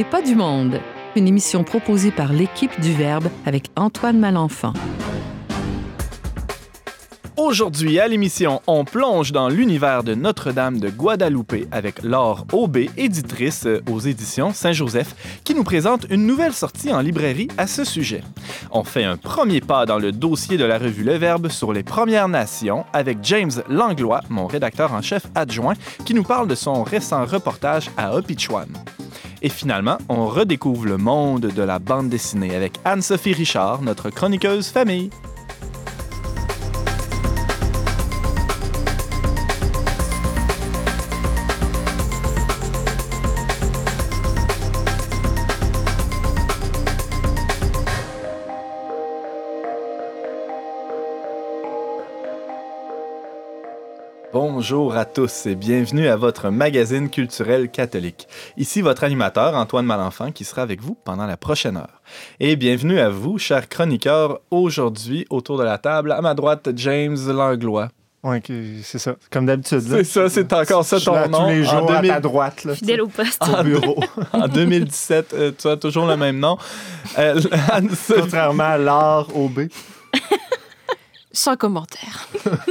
n'est pas du monde, une émission proposée par l'équipe du Verbe avec Antoine Malenfant. Aujourd'hui à l'émission, on plonge dans l'univers de Notre-Dame de Guadalupe avec Laure Aubé, éditrice aux éditions Saint-Joseph, qui nous présente une nouvelle sortie en librairie à ce sujet. On fait un premier pas dans le dossier de la revue Le Verbe sur les Premières Nations avec James Langlois, mon rédacteur en chef adjoint, qui nous parle de son récent reportage à Opichuan. Et finalement, on redécouvre le monde de la bande dessinée avec Anne-Sophie Richard, notre chroniqueuse famille. Bonjour à tous et bienvenue à votre magazine culturel catholique. Ici votre animateur Antoine Malenfant qui sera avec vous pendant la prochaine heure. Et bienvenue à vous, chers chroniqueurs, aujourd'hui autour de la table, à ma droite James Langlois. Oui, c'est ça. Comme d'habitude. C'est ça, c'est encore ça ton nom. Tous les jours à ta droite. Là, Fidèle au poste. Au bureau. en 2017, euh, tu as toujours le même nom. Euh, Contrairement à l'art OB. Sans commentaire.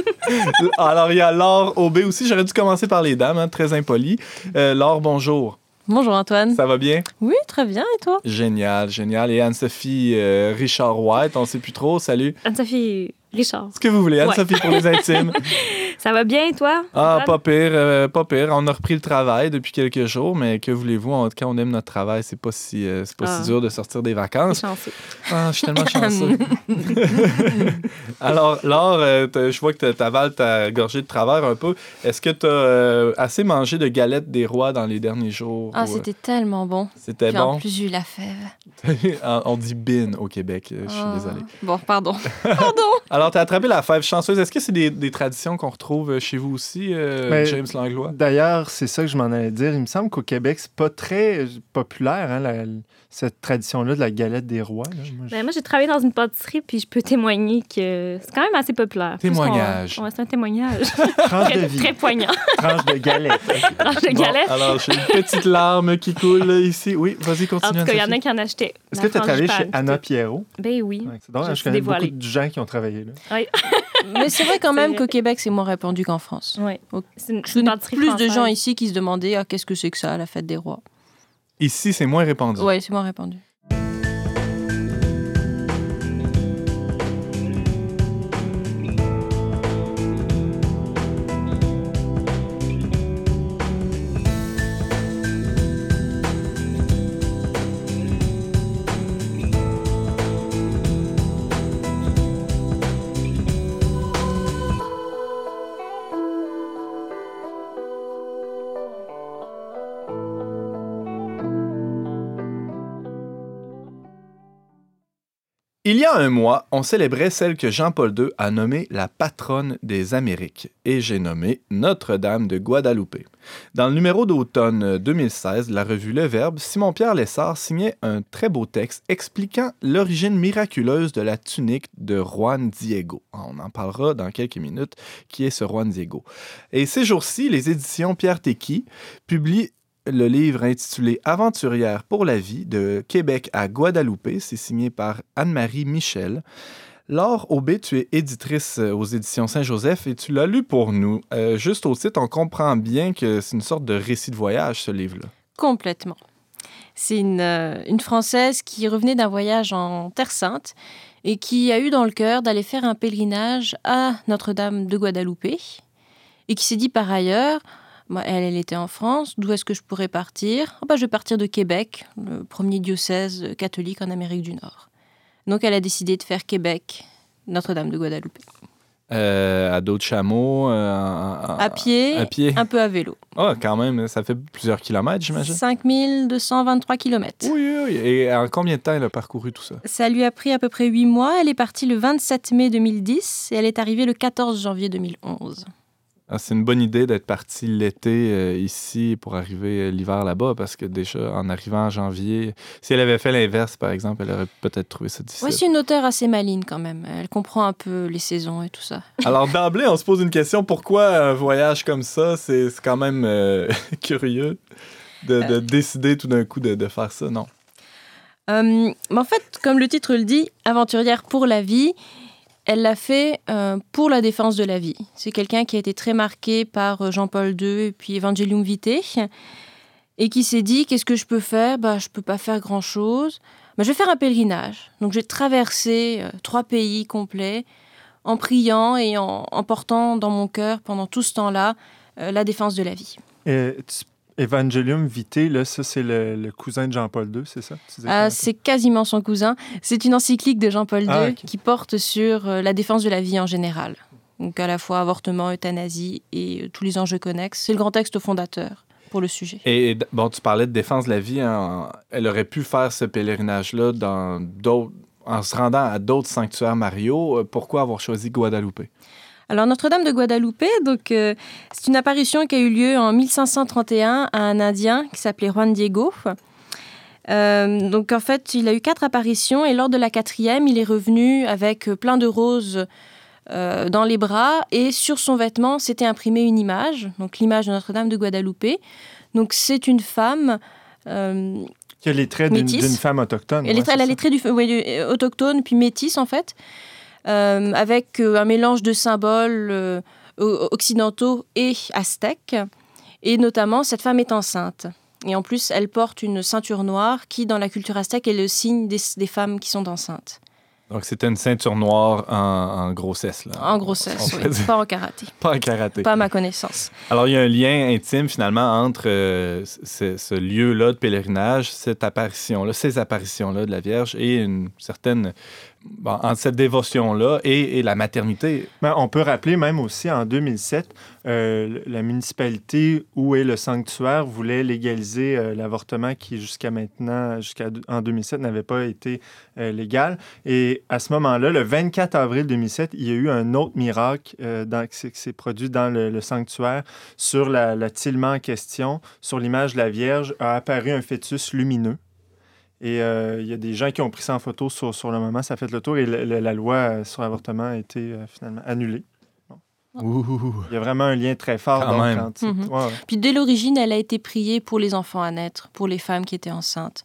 Alors, il y a Laure Aubé aussi. J'aurais dû commencer par les dames, hein, très impoli. Euh, Laure, bonjour. Bonjour Antoine. Ça va bien? Oui, très bien. Et toi? Génial, génial. Et Anne-Sophie euh, Richard White, on ne sait plus trop. Salut. Anne-Sophie Richard. Ce que vous voulez, Anne-Sophie pour les intimes. Ça va bien, toi? Ah, pas pire, euh, pas pire. On a repris le travail depuis quelques jours, mais que voulez-vous? Quand on aime notre travail, c'est pas si, euh, c'est pas si Ah. dur de sortir des vacances. Chanceux. Ah, je suis tellement chanceux. Alors, Laure, euh, t'as- je vois que tu avales ta gorgée de travers un peu. Est-ce que tu as assez mangé de galettes des rois dans les derniers jours? Ah, ou, euh, c'était tellement bon. C'était Puis en bon? plus, j'ai eu la fève. on dit bin au Québec. euh, Je suis Ah. désolé. Bon, pardon. pardon. Alors, tu as attrapé la fève chanceuse. Est-ce que c'est des, des traditions qu'on retrouve chez vous aussi, euh, Ben, James Langlois? D'ailleurs, c'est ça que je m'en allais dire. Il me semble qu'au Québec, c'est pas très populaire, hein, la- cette tradition-là de la galette des rois. là. Moi, je- Ben, moi, j'ai travaillé dans une pâtisserie, puis je peux témoigner que c'est quand même assez populaire. Témoignage. Ouais, c'est un témoignage. tranche de très, vie, très poignant. tranche de galette. Tranche de Bon, galette. alors, j'ai une petite larme qui coule là, ici. Oui, vas-y, En continue. tout cas, il y en a qui en achetaient. Est-ce que tu as travaillé chez Anna. Pierrot? Ben oui. Ouais, c'est drôle, Je je connais beaucoup de gens qui ont travaillé là. Mais c'est vrai quand même qu'au Québec, c'est moins répandu qu'en France. C'est une, Je connais plus de gens ici qui se demandaient ah, qu'est-ce que c'est que ça, la fête des rois? Ici, c'est moins répandu. Ouais, c'est moins répandu. Il y a un mois, on célébrait celle que Jean-Paul II a nommée la patronne des Amériques, et j'ai nommé Notre-Dame de Guadalupe. Dans le numéro d'automne 2016 de la revue Le Verbe, Simon-Pierre Lessard signait un très beau texte expliquant l'origine miraculeuse de la tunique de Juan Diego. On en parlera dans quelques minutes, qui est ce Juan Diego. Et ces jours-ci, les éditions Pierre Tequi publient le livre intitulé Aventurière pour la vie de Québec à Guadalupe. C'est signé par Anne-Marie Michel. Laure Aubé, tu es éditrice euh, aux éditions Saint-Joseph et tu l'as lu pour nous. Euh, juste au titre, on comprend bien que c'est une sorte de récit de voyage, ce livre-là. Complètement. C'est une, euh, une Française qui revenait d'un voyage en Terre Sainte et qui a eu dans le cœur d'aller faire un pèlerinage à Notre-Dame de Guadalupe et qui s'est dit par ailleurs, moi, elle, elle était en France, d'où est-ce que je pourrais partir? Ah bah, Je vais partir de Québec, le premier diocèse catholique en Amérique du Nord. Donc elle a décidé de faire Québec, Notre-Dame de Guadalupe. Euh, à d'autres chameaux, euh, en- en- À pied, À pied. un peu à vélo. Ah, quand même, ça fait plusieurs kilomètres, j'imagine. 5223 km. Oui, oui. Et en combien de temps elle a parcouru tout ça? Ça lui a pris à peu près 8 mois. Elle est partie le 27 mai 2010 et elle est arrivée le 14 janvier 2011. Ah, c'est une bonne idée d'être parti l'été euh, ici pour arriver euh, l'hiver là-bas parce que déjà, en arrivant en janvier, si elle avait fait l'inverse, par exemple, elle aurait peut-être trouvé ça difficile. Ouais, c'est une auteure assez maligne quand même. Elle comprend un peu les saisons et tout ça. Alors, d'emblée, on se pose une question. Pourquoi un voyage comme ça? C'est quand même euh, curieux. de, de décider tout d'un coup de, de faire ça, non? Euh, mais en fait, comme le titre le dit, aventurière pour la vie, elle l'a fait euh, pour la défense de la vie. C'est quelqu'un qui a été très marqué par euh, Jean-Paul II et puis Evangelium Vitae et qui s'est dit qu'est-ce que je peux faire? Bah, Je peux pas faire grand-chose. Bah, je vais faire un pèlerinage. Donc j'ai traversé euh, trois pays complets en priant et en, portant dans mon cœur pendant tout ce temps-là la défense de la vie. Et Evangelium Vitae, là, ça, c'est le, le cousin de Jean-Paul II, c'est ça? Ah, c'est quasiment son cousin. C'est une encyclique de Jean-Paul II Ah, qui porte sur euh, la défense de la vie en général. Donc à la fois avortement, euthanasie et euh, tous les enjeux connexes. C'est le grand texte fondateur pour le sujet. Et, bon, tu parlais de défense de la vie. hein, elle aurait pu faire ce pèlerinage-là dans d'autres- en se rendant à d'autres sanctuaires Mario. Euh, Pourquoi avoir choisi Guadalupe? Alors Notre-Dame de Guadalupe, donc euh, c'est une apparition qui a eu lieu en 1531 à un Indien qui s'appelait Juan Diego. Euh, donc en fait, il a eu quatre apparitions et lors de la quatrième, il est revenu avec plein de roses euh, dans les bras et sur son vêtement, s'était imprimé une image, donc l'image de Notre-Dame de Guadalupe. Donc c'est une femme. euh, Qui a les traits d'une femme autochtone. elle, ouais, est, elle a les traits du, ouais, autochtone, puis métisse en fait, avec euh, un mélange de symboles euh, occidentaux et aztèques. Et notamment, cette femme est enceinte. Et en plus, elle porte une ceinture noire qui, dans la culture aztèque, est le signe des, des femmes qui sont enceintes. Donc, c'était une ceinture noire en, en grossesse. Là. En grossesse, oui. Pas en karaté. Pas en karaté. Pas à ma connaissance. Alors, il y a un lien intime, finalement, entre euh, ce, ce lieu-là de pèlerinage, cette apparition-là, ces apparitions-là de la Vierge et une certaine... bon, entre cette dévotion-là et, la maternité. On peut rappeler même aussi en 2007, euh, la municipalité où est le sanctuaire voulait légaliser euh, l'avortement qui jusqu'à maintenant, jusqu'en 2007, n'avait pas été euh, légal. Et à ce moment-là, le 24 avril 2007, il y a eu un autre miracle qui s'est- produit dans le, sanctuaire sur la, la en question. Sur l'image de la Vierge a apparu un fœtus lumineux. Et euh, il y a des gens qui ont pris ça en photo sur, sur le moment, ça a fait le tour et le- le- la loi euh, sur l'avortement a été euh, finalement annulée. Il y a vraiment un lien très fort. Quand donc, même. entre- Mhm. ouais, ouais. Puis dès l'origine, elle a été priée pour les enfants à naître, pour les femmes qui étaient enceintes.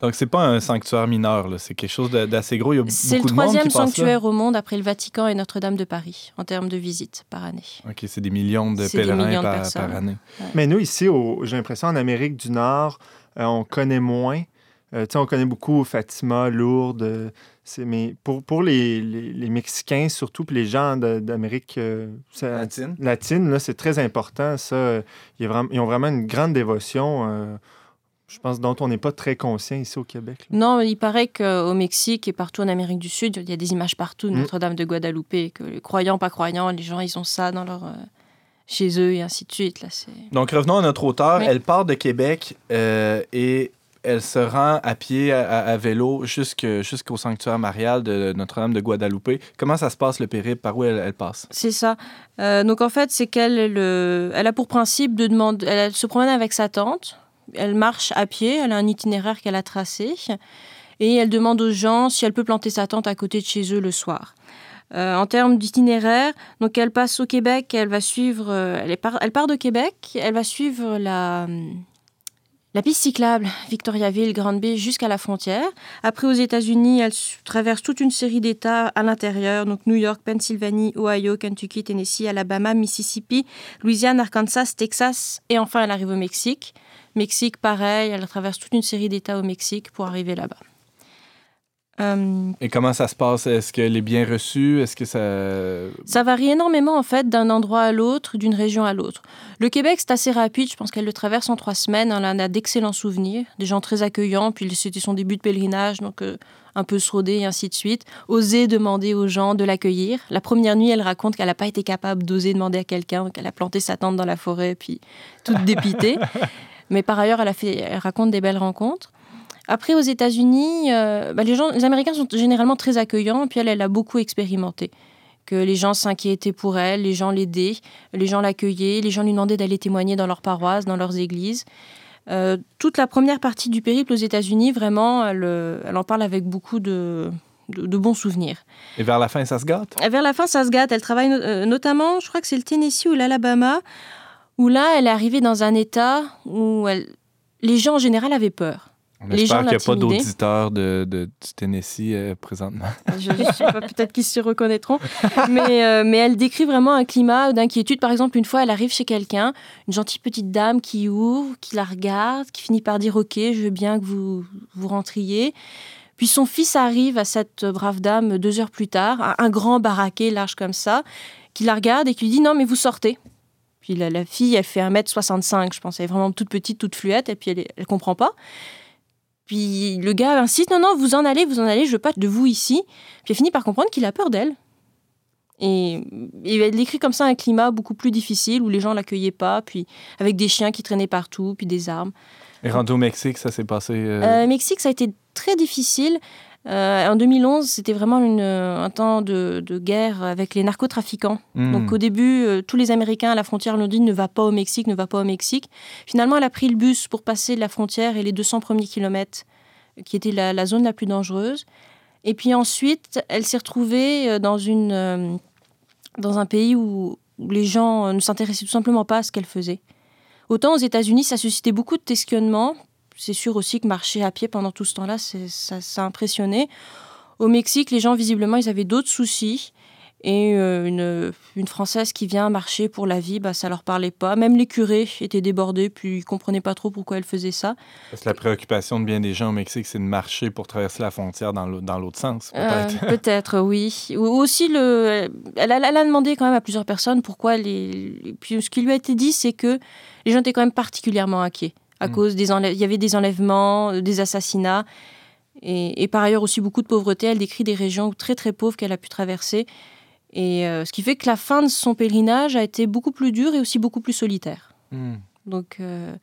Donc, c'est pas un sanctuaire mineur, c'est quelque chose d'assez gros. C'est le troisième là. sanctuaire au monde après le Vatican et Notre-Dame de Paris en termes de visites par année. OK, c'est des millions de pèlerins millions par, personnes. par année. Mais nous, ici, j'ai l'impression en Amérique du Nord, euh, on connaît moins. Euh, tu sais, on connaît beaucoup Fatima, Lourdes. euh, mais pour, pour les, les- les Mexicains, surtout, puis les gens d'Amérique euh, Latine. latine, là, c'est très important. Ça, Euh, il y a vraiment- ils ont vraiment une grande dévotion, euh, je pense, dont on n'est pas très conscient ici au Québec. là. Non, il paraît qu'au Mexique et partout en Amérique du Sud, il y a des images partout de Mm. Notre-Dame de Guadalupe, que les croyants, pas croyants, les gens, ils ont ça dans leur, euh, chez eux et ainsi de suite. Là, c'est... Donc, revenons à notre auteur. Oui. Elle part de Québec euh, et elle se rend à pied, à, vélo, jusqu'au sanctuaire marial de Notre-Dame de Guadalupe. Comment ça se passe, le périple? Par où elle, passe? C'est ça. Euh, donc en fait, c'est qu'elle le- elle a pour principe de demander. Elle, se promène avec sa tante. Elle marche à pied. Elle a un itinéraire qu'elle a tracé. Et elle demande aux gens si elle peut planter sa tente à côté de chez eux le soir. Euh, en termes d'itinéraire, donc elle passe au Québec. Elle va suivre. euh, elle, part de Québec. Elle va suivre la. La piste cyclable Victoriaville, Grande Bay jusqu'à la frontière. Après, aux États-Unis, elle traverse toute une série d'États à l'intérieur, donc New York, Pennsylvanie, Ohio, Kentucky, Tennessee, Alabama, Mississippi, Louisiane, Arkansas, Texas, et enfin elle arrive au Mexique. Mexique, pareil, elle traverse toute une série d'États au Mexique pour arriver là-bas. Euh, Et comment ça se passe? Est-ce qu'elle est bien reçue? Est-ce que ça... Ça varie énormément en fait d'un endroit à l'autre, d'une région à l'autre. Le Québec, c'est assez rapide. Je pense qu'elle le traverse en trois semaines. Elle en a d'excellents souvenirs, des gens très accueillants. Puis c'était son début de pèlerinage, donc euh, un peu srodé et ainsi de suite. Oser demander aux gens de l'accueillir. La première nuit, elle raconte qu'elle n'a pas été capable d'oser demander à quelqu'un, qu'elle a planté sa tente dans la forêt, puis toute dépitée. Mais par ailleurs, elle, a fait, elle raconte des belles rencontres. Après, aux États-Unis, euh, bah, les, gens, les Américains sont généralement très accueillants, puis elle, elle a beaucoup expérimenté. Que les gens s'inquiétaient pour elle, les gens l'aidaient, les gens l'accueillaient, les gens lui demandaient d'aller témoigner dans leurs paroisses, dans leurs églises. Euh, toute la première partie du périple aux États-Unis, vraiment, elle, euh, elle en parle avec beaucoup de, de- de bons souvenirs. Et vers la fin, ça se gâte? Et vers la fin, ça se gâte. Elle travaille no- euh, notamment, je crois que c'est le Tennessee ou l'Alabama, où là, elle est arrivée dans un état où elle, les gens en général avaient peur. On espère qu'il n'y a pas d'auditeurs de, de, du Tennessee euh, présentement. Je ne sais pas, peut-être qu'ils se reconnaîtront. mais, euh, mais elle décrit vraiment un climat d'inquiétude. Par exemple, une fois, elle arrive chez quelqu'un, une gentille petite dame qui ouvre, qui la regarde, qui finit par dire Ok, je veux bien que vous, vous rentriez. Puis son fils arrive à cette brave dame deux heures plus tard, un grand baraquet large comme ça, qui la regarde et qui lui dit Non, mais vous sortez. Puis la, la fille, elle fait 1m65, je pense. Elle est vraiment toute petite, toute fluette, et puis elle ne comprend pas. Puis le gars insiste, non, non, vous en allez, vous en allez, je veux pas de vous ici. Puis elle finit par comprendre qu'il a peur d'elle. Et, elle décrit comme ça un climat beaucoup plus difficile où les gens l'accueillaient pas, puis avec des chiens qui traînaient partout, puis des armes. Et rendu au Mexique, ça s'est passé euh... Euh, Mexique, ça a été très difficile. Euh, en 2011, c'était vraiment une, un temps de, guerre avec les narcotrafiquants. Hmm. Donc au début, euh, tous les Américains à la frontière l'ont dit ne va pas au Mexique, ne va pas au Mexique. Finalement, elle a pris le bus pour passer la frontière et les 200 premiers kilomètres, qui était la, zone la plus dangereuse. Et puis ensuite, elle s'est retrouvée euh, dans, une, dans un pays où, où les gens ne s'intéressaient tout simplement pas à ce qu'elle faisait. Autant aux États-Unis, ça suscitait beaucoup de questionnements c'est sûr aussi que marcher à pied pendant tout ce temps-là, ça, ça a impressionné. Au Mexique, les gens, visiblement, ils avaient d'autres soucis. Et euh, une, une, Française qui vient marcher pour la vie, bah, ça leur parlait pas. Même les curés étaient débordés, puis ils comprenaient pas trop pourquoi elle faisait ça. Parce que la préoccupation de bien des gens au Mexique, c'est de marcher pour traverser la frontière dans l'autre sens, euh, peut-être. peut-être, oui. Ou aussi, le, elle, elle, a demandé quand même à plusieurs personnes pourquoi les... Puis ce qui lui a été dit, c'est que les gens étaient quand même particulièrement inquiets à mm. cause des il y avait des enlèvements, euh, des assassinats. Et, par ailleurs aussi beaucoup de pauvreté. Elle décrit des régions très très pauvres qu'elle a pu traverser. Et euh, ce qui fait que la fin de son pèlerinage a été beaucoup plus dure et aussi beaucoup plus solitaire. Mm. Donc, euh,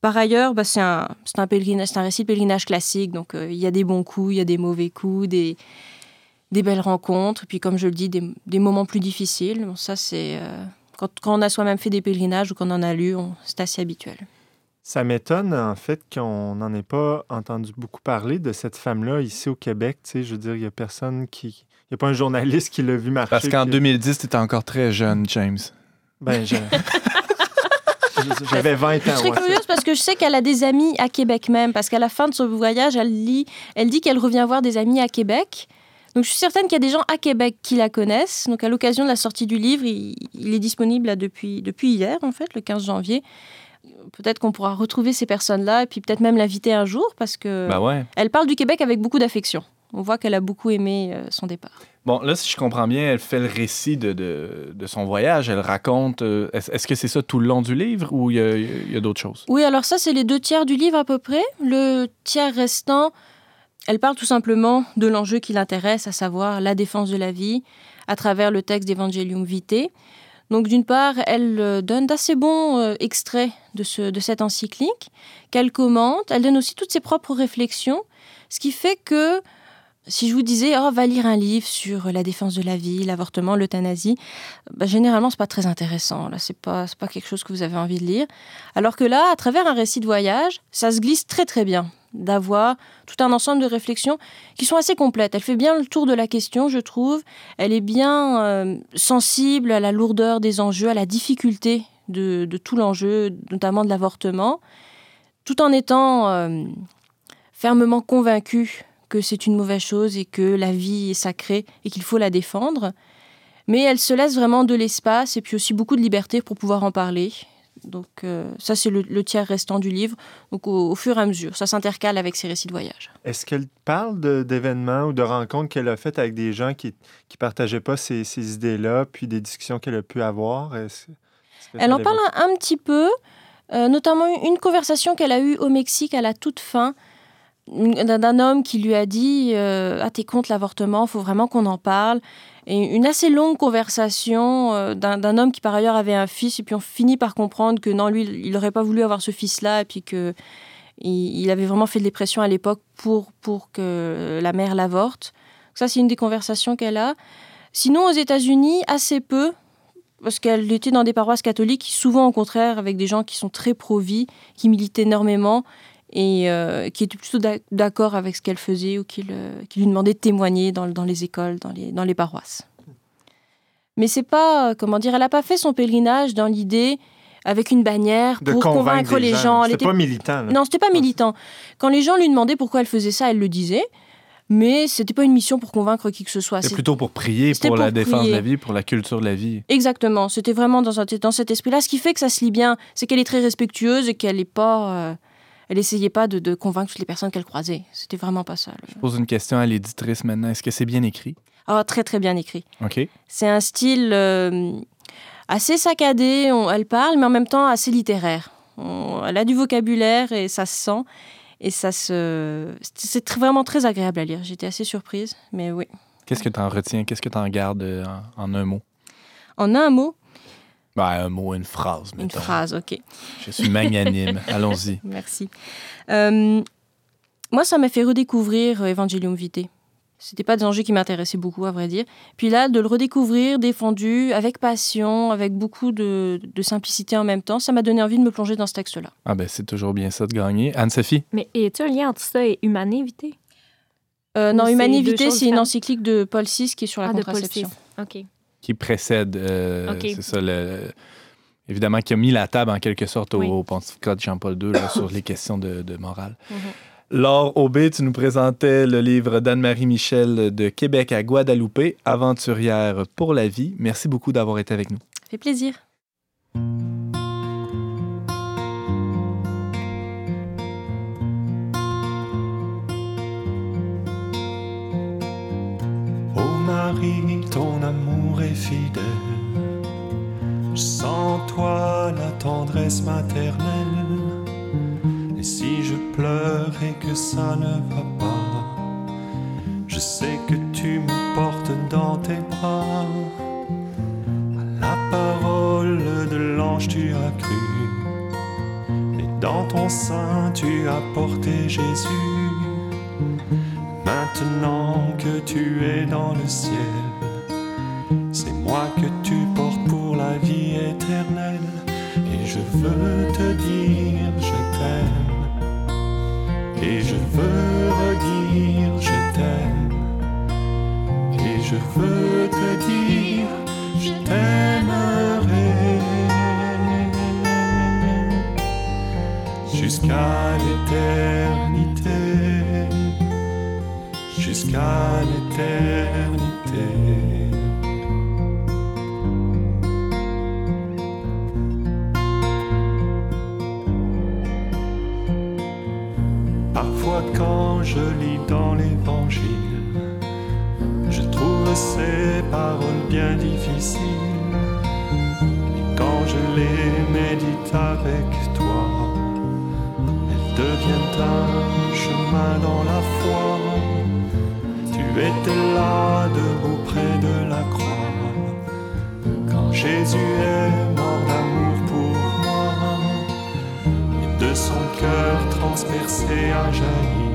par ailleurs, bah, c'est un, un, un récit de pèlerinage classique. Donc, il y a des bons coups, il y a des mauvais coups, des, des belles rencontres. Puis, comme je le dis, des, des moments plus difficiles. Bon, ça, c'est quand, quand, on a soi-même fait des pèlerinages ou qu'on en a lu, c'est assez habituel. Ça m'étonne, en fait, qu'on n'en ait pas entendu beaucoup parler de cette femme-là ici au Québec. Tu sais, je veux dire, il n'y a personne qui. Il n'y a pas un journaliste qui l'a vu marcher. Parce qu'en 2010, tu étais encore très jeune, James. Ben, J'avais 20 ans. Je suis curieuse parce que je sais qu'elle a des amis à Québec même. Parce qu'à la fin de son voyage, elle, lit, elle dit qu'elle revient voir des amis à Québec. Donc je suis certaine qu'il y a des gens à Québec qui la connaissent. Donc à l'occasion de la sortie du livre, il, il est disponible là, depuis, depuis hier, en fait, le 15 janvier peut-être qu'on pourra retrouver ces personnes-là et puis peut-être même l'inviter un jour parce que bah elle parle du Québec avec beaucoup d'affection. On voit qu'elle a beaucoup aimé euh, son départ. Bon, là, si je comprends bien, elle fait le récit de, de, son voyage. Elle raconte. Euh, est-ce que c'est ça tout le long du livre ou il y a, d'autres choses? Oui, alors ça, c'est les deux tiers du livre à peu près. Le tiers restant, elle parle tout simplement de l'enjeu qui l'intéresse, à savoir la défense de la vie, à travers le texte d'Evangelium Vitae. Donc d'une part, elle euh, donne d'assez bons euh, extraits de, ce, de cette encyclique qu'elle commente. Elle donne aussi toutes ses propres réflexions, ce qui fait que si je vous disais, oh, va lire un livre sur la défense de la vie, l'avortement, l'euthanasie, bah, généralement, c'est pas très intéressant. Là, c'est pas, pas quelque chose que vous avez envie de lire. Alors que là, à travers un récit de voyage, ça se glisse très très bien d'avoir tout un ensemble de réflexions qui sont assez complètes. Elle fait bien le tour de la question, je trouve. Elle est bien euh, sensible à la lourdeur des enjeux, à la difficulté de, tout l'enjeu, notamment de l'avortement, tout en étant euh, fermement convaincue que c'est une mauvaise chose et que la vie est sacrée et qu'il faut la défendre. Mais elle se laisse vraiment de l'espace et puis aussi beaucoup de liberté pour pouvoir en parler. Donc euh, ça, c'est le, tiers restant du livre, donc au, fur et à mesure. Ça s'intercale avec ses récits de voyage. Est-ce qu'elle parle d'événements ou de rencontres qu'elle a faites avec des gens qui ne partageaient pas ces, ces idées-là, puis des discussions qu'elle a pu avoir? elle en parle un, petit peu, euh, notamment une conversation qu'elle a eue au Mexique à la toute fin, d'un homme qui lui a dit euh, Ah, t'es contre l'avortement, faut vraiment qu'on en parle et une assez longue conversation euh, d'un homme qui par ailleurs avait un fils et puis on finit par comprendre que non lui il n'aurait pas voulu avoir ce fils là et puis que il, avait vraiment fait de pressions à l'époque pour pour que la mère l'avorte. Ça c'est une des conversations qu'elle a. Sinon aux États-Unis assez peu parce qu'elle était dans des paroisses catholiques souvent au contraire avec des gens qui sont très pro-vie qui militent énormément et euh, qui était plutôt d'accord avec ce qu'elle faisait ou qui, lui demandait de témoigner dans, les écoles, dans les, dans les paroisses. Mais c'est pas, comment dire, elle n'a pas fait son pèlerinage dans l'idée avec une bannière pour convaincre les gens. Elle C'était était- pas militant. là. Non, c'était pas militant. Quand les gens lui demandaient pourquoi elle faisait ça, elle le disait. Mais c'était pas une mission pour convaincre qui que ce soit. C'est- plutôt pour prier, C'était pour, la défense de la vie, pour la culture de la vie. Exactement. C'était vraiment dans, un- dans cet esprit-là. Ce qui fait que ça se lit bien, c'est qu'elle est très respectueuse et qu'elle est pas. euh, elle essayait pas de, de convaincre toutes les personnes qu'elle croisait. C'était vraiment pas ça. Je pose une question à l'éditrice maintenant. Est-ce que c'est bien écrit? Ah, très très bien écrit. OK. C'est un style euh, assez saccadé. on- elle parle, mais en même temps assez littéraire. On- elle a du vocabulaire et ça se sent. Et ça se. C'est vraiment très agréable à lire. J'étais assez surprise, mais oui. Qu'est-ce que tu en retiens? Qu'est-ce que tu en gardes euh, en, en un mot? En un mot, Ben, un mot, une phrase. une mettons. phrase, ok. Je suis magnanime. Allons-y. Merci. Euh, moi, ça m'a fait redécouvrir euh, Evangelium Vitae. C'était pas des enjeux qui m'intéressaient beaucoup, à vrai dire. Puis là, de le redécouvrir, défendu, avec passion, avec beaucoup de, de simplicité en même temps, ça m'a donné envie de me plonger dans ce texte-là. Ah ben, c'est toujours bien ça de gagner. Anne-Sophie? Mais y a-t-il un lien entre ça et humanité? Euh, non, c'est Humani deux Vitae, choses c'est une encyclique de Paul VI qui est sur la Ah, de Paul contraception. VI. OK. Qui précède, euh, c'est ça, le, évidemment, qui a mis la table en quelque sorte au, Oui. au pontificat de Jean-Paul II là, sur les questions de, de morale. Mhm. Laure Aubé, tu nous présentais le livre d'Anne-Marie Michel de Québec à Guadeloupe, Aventurière pour la vie. Merci beaucoup d'avoir été avec nous. Ça fait plaisir. Marie, ton amour est fidèle. Sans toi, la tendresse maternelle. Et si je pleure et que ça ne va pas, je sais que tu me portes dans tes bras. À la parole de l'ange, tu as cru. Et dans ton sein, tu as porté Jésus. Maintenant que tu es dans le ciel, c'est moi que tu portes pour la vie éternelle. Et je veux te dire je t'aime. Et je veux redire je t'aime. Et je veux te dire je t'aimerai. Jusqu'à l'éternité jusqu'à l'éternité. Parfois quand je lis dans l'évangile, je trouve ces paroles bien difficiles. Et quand je les médite avec toi, elles deviennent un chemin dans la foi. Étais là debout près de la croix, quand Jésus est mort d'amour pour moi, et de son cœur transpercé a jailli.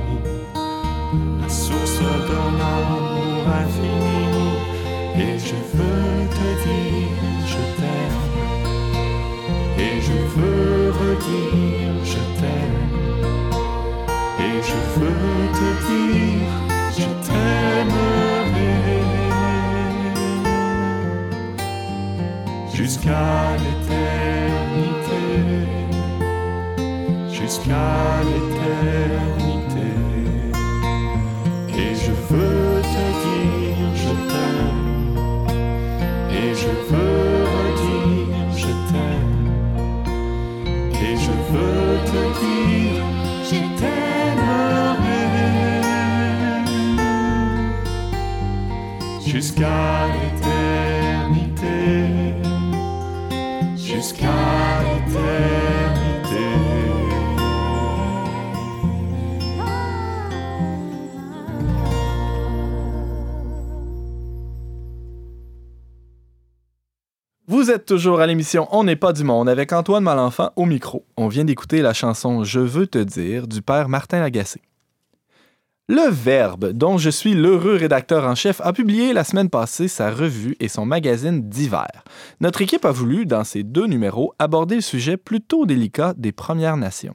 La source d'un amour infini. Et je veux te dire je t'aime, et je veux redire je t'aime, et je veux te dire jusqu'à l'éternité, jusqu'à l'éternité. Vous êtes toujours à l'émission On n'est pas du monde avec Antoine Malenfant au micro. On vient d'écouter la chanson Je veux te dire du père Martin Lagacé. Le Verbe, dont je suis l'heureux rédacteur en chef, a publié la semaine passée sa revue et son magazine d'hiver. Notre équipe a voulu, dans ces deux numéros, aborder le sujet plutôt délicat des Premières Nations.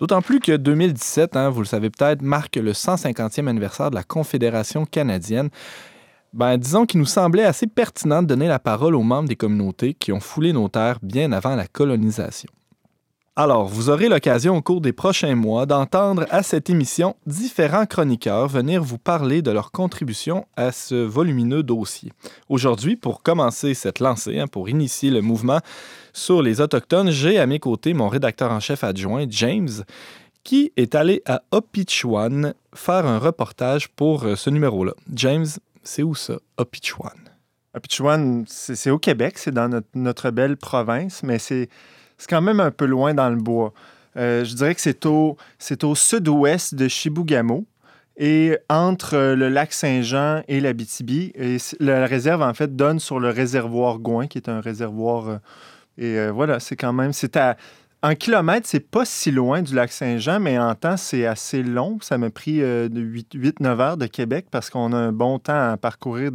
D'autant plus que 2017, hein, vous le savez peut-être, marque le 150e anniversaire de la Confédération canadienne. Ben, disons qu'il nous semblait assez pertinent de donner la parole aux membres des communautés qui ont foulé nos terres bien avant la colonisation. Alors, vous aurez l'occasion au cours des prochains mois d'entendre à cette émission différents chroniqueurs venir vous parler de leur contribution à ce volumineux dossier. Aujourd'hui, pour commencer cette lancée, hein, pour initier le mouvement sur les Autochtones, j'ai à mes côtés mon rédacteur en chef adjoint, James, qui est allé à Opichuan faire un reportage pour euh, ce numéro-là. James, c'est où ça, Opichuan? Opichuan, c'est au Québec, c'est dans notre, belle province, mais c'est quand même un peu loin dans le bois. Euh, je dirais que c'est au, au sud-ouest de Chibougamau et entre le lac Saint-Jean et l'Abitibi. Et la réserve, en fait, donne sur le réservoir Gouin, qui est un réservoir. Euh, et euh, voilà, c'est quand même. En kilomètres, c'est pas si loin du lac Saint-Jean, mais en temps, c'est assez long. Ça m'a pris 8-9 heures de Québec parce qu'on a un bon temps à parcourir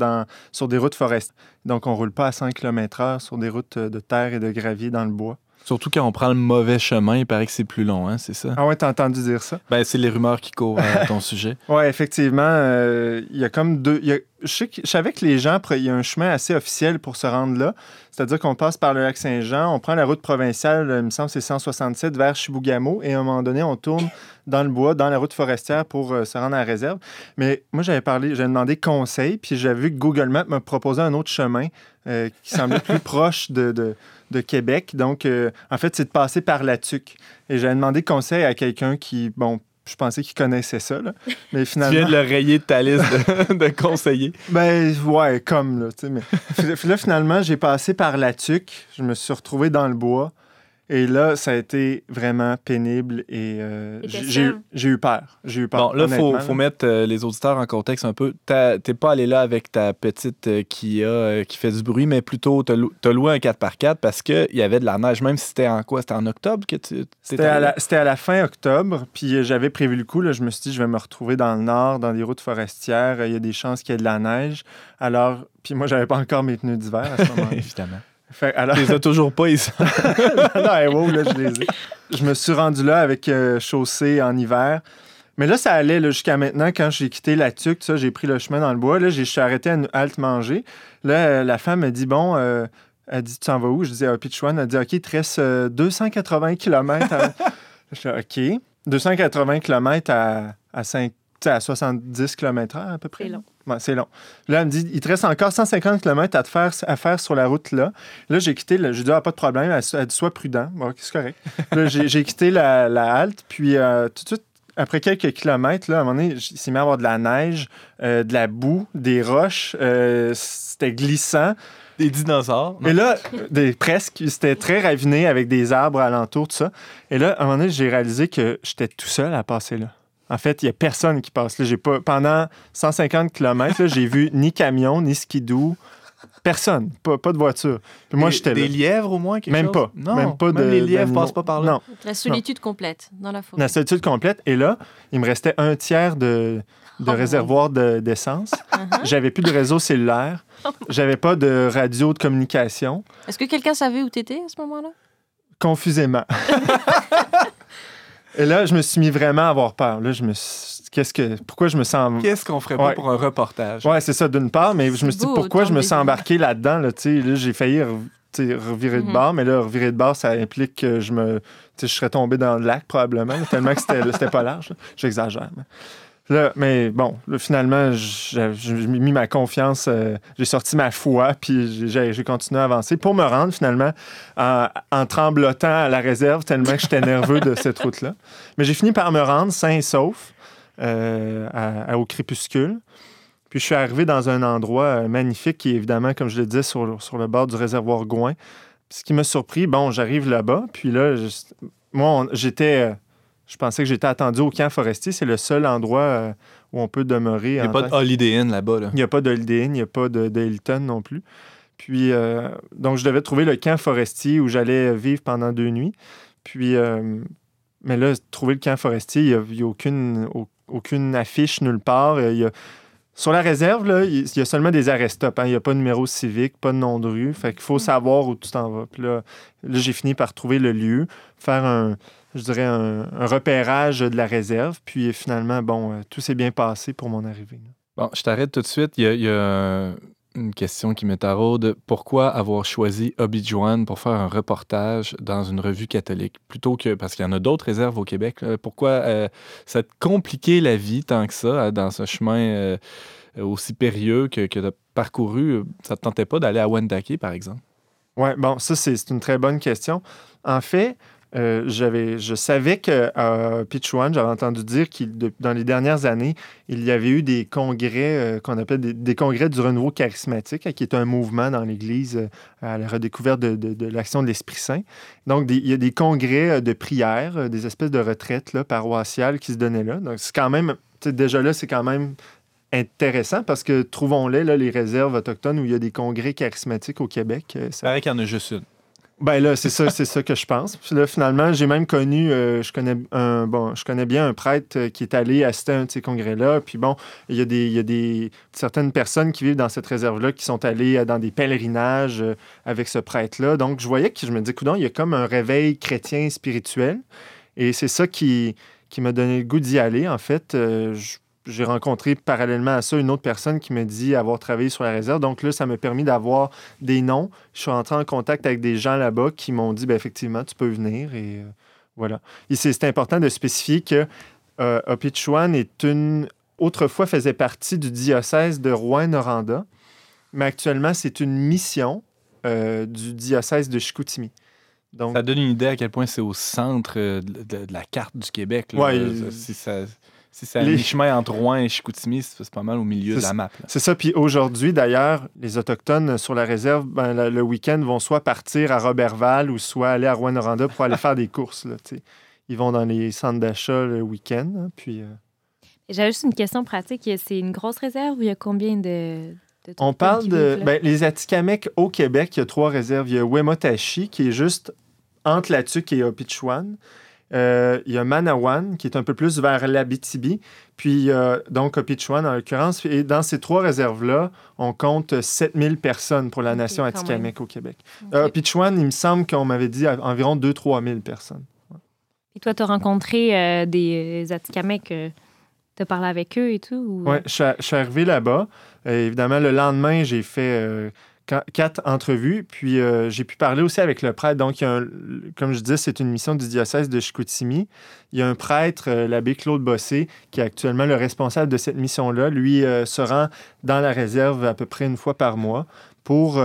sur des routes forestières. Donc, on roule pas à 100 km/h sur des routes de terre et de gravier dans le bois. Surtout quand on prend le mauvais chemin, il paraît que c'est plus long, hein, c'est ça? Ah ouais, t'as entendu dire ça? Ben, c'est les rumeurs qui courent à ton sujet. Ouais, effectivement. Euh, il y a comme deux. je, sais que, je savais que les gens, il y a un chemin assez officiel pour se rendre là. C'est-à-dire qu'on passe par le lac Saint-Jean, on prend la route provinciale, il me semble c'est 167 vers Chibougamau, et à un moment donné, on tourne dans le bois, dans la route forestière pour euh, se rendre à la réserve. Mais moi, j'avais parlé, j'avais demandé conseil, puis j'avais vu que Google Maps me proposait un autre chemin euh, qui semblait plus proche de, de, de, Québec. Donc, euh, en fait, c'est de passer par la TUC. Et j'avais demandé conseil à quelqu'un qui, bon, je pensais qu'il connaissait ça, là. Mais finalement... tu viens de le rayer de ta liste de, de conseillers. Ben, ouais, comme, là, tu sais. Mais là, finalement, j'ai passé par la TUC. Je me suis retrouvé dans le bois. Et là, ça a été vraiment pénible et euh, j'ai eu peur. J'ai eu peur. Bon, là, il faut, faut, mettre euh, les auditeurs en contexte un peu. T'es pas allé là avec ta petite euh, Kia qui fait du bruit, mais plutôt t'as loué un 4x4 parce qu'il y avait de la neige, même si c'était en quoi? C'était en octobre que tu C'était à, à, la fin octobre, puis j'avais prévu le coup. Là, je me suis dit, je vais me retrouver dans le nord, dans des routes forestières. Il y a des chances qu'il y ait de la neige. Alors, puis moi, j'avais pas encore mes pneus d'hiver à ce moment-là. Évidemment. Fait, alors... les as toujours pas, ici. non, non là, je les ai. Je me suis rendu là avec euh, chaussée en hiver. Mais là, ça allait jusqu'à maintenant. Quand j'ai quitté la tuque, j'ai pris le chemin dans le bois. Là, je suis arrêté à une halte manger. Là, euh, la femme me dit Bon, euh, elle dit Tu s'en vas où? Je dis à Pichouane. Elle dit OK, il te reste 280 km. À... je dis OK. 280 km à, à 5 à 70 km h à peu près. C'est long. C'est long. Là, elle me dit, il te reste encore 150 km à, te faire, à faire sur la route là. Là, j'ai quitté, j'ai dit, ah, pas de problème. Elle, dit, sois prudent. Bon, c'est correct. là, j'ai quitté la, halte, puis euh, tout de suite, après quelques kilomètres, là, à un moment donné, il s'est mis à avoir de la neige, euh, de la boue, des roches. Euh, c'était glissant. Des dinosaures. Et là, des, presque, c'était très raviné avec des arbres alentour, tout ça. Et là, à un moment donné, j'ai réalisé que j'étais tout seul à passer là. En fait, il n'y a personne qui passe là. J'ai pas, pendant 150 km, j'ai vu ni camion, ni skidoo. Personne, pas, pas de voiture. Puis moi, j'étais Des lièvres au moins, quelque même Pas. Non, même pas. de, les lièvres passent pas par là? Non. La solitude complète dans la forêt. La solitude complète. Et là, il me restait un tiers de, de oh réservoir d'essence. Uh-huh. J'avais plus de réseau cellulaire. J'avais pas de radio de communication. Est-ce que quelqu'un savait où tu étais à ce moment-là? Confusément. Et là, je me suis mis vraiment à avoir peur. Là, je me Qu'est-ce que... Pourquoi je me sens... Qu'est-ce qu'on ferait pas pour un reportage? Ouais, c'est ça, d'une part, mais je me suis dit, pourquoi je me sens embarqué là-dedans? Là, là j'ai failli revirer de mhm. bord, mais là, revirer de bord, ça implique que je me... je serais tombé dans le lac, probablement, tellement que c'était pas large. J'exagère. Là, mais bon, finalement, j'ai mis ma confiance, euh, j'ai sorti ma foi, puis j'ai continué à avancer pour me rendre finalement en, tremblotant à la réserve tellement que j'étais nerveux de cette route-là. Mais j'ai fini par me rendre sain et sauf euh, au crépuscule. Puis je suis arrivé dans un endroit euh, magnifique qui est évidemment, comme je le disais, sur, sur le bord du réservoir Gouin. ce qui m'a surpris, bon, j'arrive là-bas, puis là, moi, j'étais je pensais que j'étais attendu au camp forestier. C'est le seul endroit euh, où on peut demeurer. Il n'y a pas de Holiday Inn là-bas. Il n'y a pas de Holiday Inn, il n'y a pas de, Hilton non plus. Puis, euh, donc, je devais trouver le camp forestier où j'allais vivre pendant deux nuits. Puis, euh, mais là, trouver le camp forestier, il n'y a, aucune, aucune affiche nulle part. Sur la réserve, là, il y a seulement des arrêts-stop. Hein. Il n'y a pas de numéro civique, pas de nom de rue. Fait qu'il faut mm. savoir où tu t'en vas. Puis là, là j'ai fini par trouver le lieu, faire un, je dirais, un, repérage de la réserve. Puis finalement, bon, euh, tout s'est bien passé pour mon arrivée. Bon, je t'arrête tout de suite. Il y a, il y a une question qui me taraude. Pourquoi avoir choisi Obi-Joan pour faire un reportage dans une revue catholique plutôt que. Parce qu'il y en a d'autres réserves au Québec. Pourquoi euh, ça te compliquait la vie tant que ça, euh, dans ce chemin euh, aussi périlleux que, que tu as parcouru? Ça te tentait pas d'aller à Wendake, par exemple? Oui, bon, ça, c'est une très bonne question. En fait, euh, j'avais, je savais que à Pichuan, j'avais entendu dire que dans les dernières années, il y avait eu des congrès euh, qu'on appelle des, congrès du renouveau charismatique, qui est un mouvement dans l'Église euh, à la redécouverte de, l'action de l'Esprit Saint. Donc, il y a des congrès euh, de prière, euh, des espèces de retraites paroissiales qui se donnaient là. Donc, c'est quand même, déjà là, c'est quand même intéressant parce que trouvons-les, les réserves autochtones où il y a des congrès charismatiques au Québec. euh, ça- C'est vrai qu'il y en a juste une. Ben là, c'est ça, c'est ça que je pense. Puis là, finalement, j'ai même connu, euh, je connais un, bon, je connais bien un prêtre euh, qui est allé assister à un de ces congrès-là. Puis bon, il y a des, il y a des certaines personnes qui vivent dans cette réserve-là qui sont allées euh, dans des pèlerinages avec ce prêtre-là. Donc, je voyais que je me disais, coudonc, il y a comme un réveil chrétien spirituel. Et c'est ça qui, qui m'a donné le goût d'y aller. En fait, j'ai rencontré parallèlement à ça une autre personne qui me dit avoir travaillé sur la réserve. Donc là, ça m'a permis d'avoir des noms. Je suis entré en contact avec des gens là-bas qui m'ont dit, ben, effectivement, tu peux venir. Et euh, voilà. Et c'est important de spécifier que euh, Opichuan est une. Autrefois faisait partie du diocèse de Rouen-Noranda, mais actuellement, c'est une mission euh, du diocèse de Chicoutimi. Donc, Ça donne une idée à quel point c'est au centre euh, de, de- de la carte du Québec. là. Ouais, ça, si c'est Les- mi-chemin entre Rouen et Chicoutimi, c'est pas mal au milieu de la map. C'est ça. Puis aujourd'hui, d'ailleurs, les Autochtones sur la réserve, ben, le week-end, vont soit partir à Robertval ou soit aller à Rouen-Noranda pour aller faire des courses. Là. Ils vont dans les centres d'achat le week-end. hein, puis, euh, J'avais juste une question pratique. C'est une grosse réserve ou il y a combien de. de on parle de. ben, les Atikamekw au Québec, il y a trois réserves. Il y a Wemotachi, qui est juste entre Latuc et Opichuan. Euh, il y a Manawan, qui est un peu plus vers l'Abitibi. Puis, il y a donc Opichuan, en l'occurrence. Et dans ces trois réserves-là, on compte 7000 personnes pour la nation Atikamekw au Québec. Ok. Euh, Opichuan, il me semble qu'on m'avait dit environ 2-3 000 personnes. Et toi, tu as rencontré euh, des Atikamekw, euh, tu as parlé avec eux et tout? Ou... Ouais, je, suis- je suis arrivé là-bas. Euh, évidemment, le lendemain, j'ai fait euh, quatre entrevues. Puis euh, j'ai pu parler aussi avec le prêtre. Donc, il y a un- comme je disais, c'est une mission du diocèse de Chicoutimi. Il y a un prêtre, euh, l'abbé Claude Bossé, qui est actuellement le responsable de cette mission-là. Lui euh, se rend dans la réserve à peu près une fois par mois pour.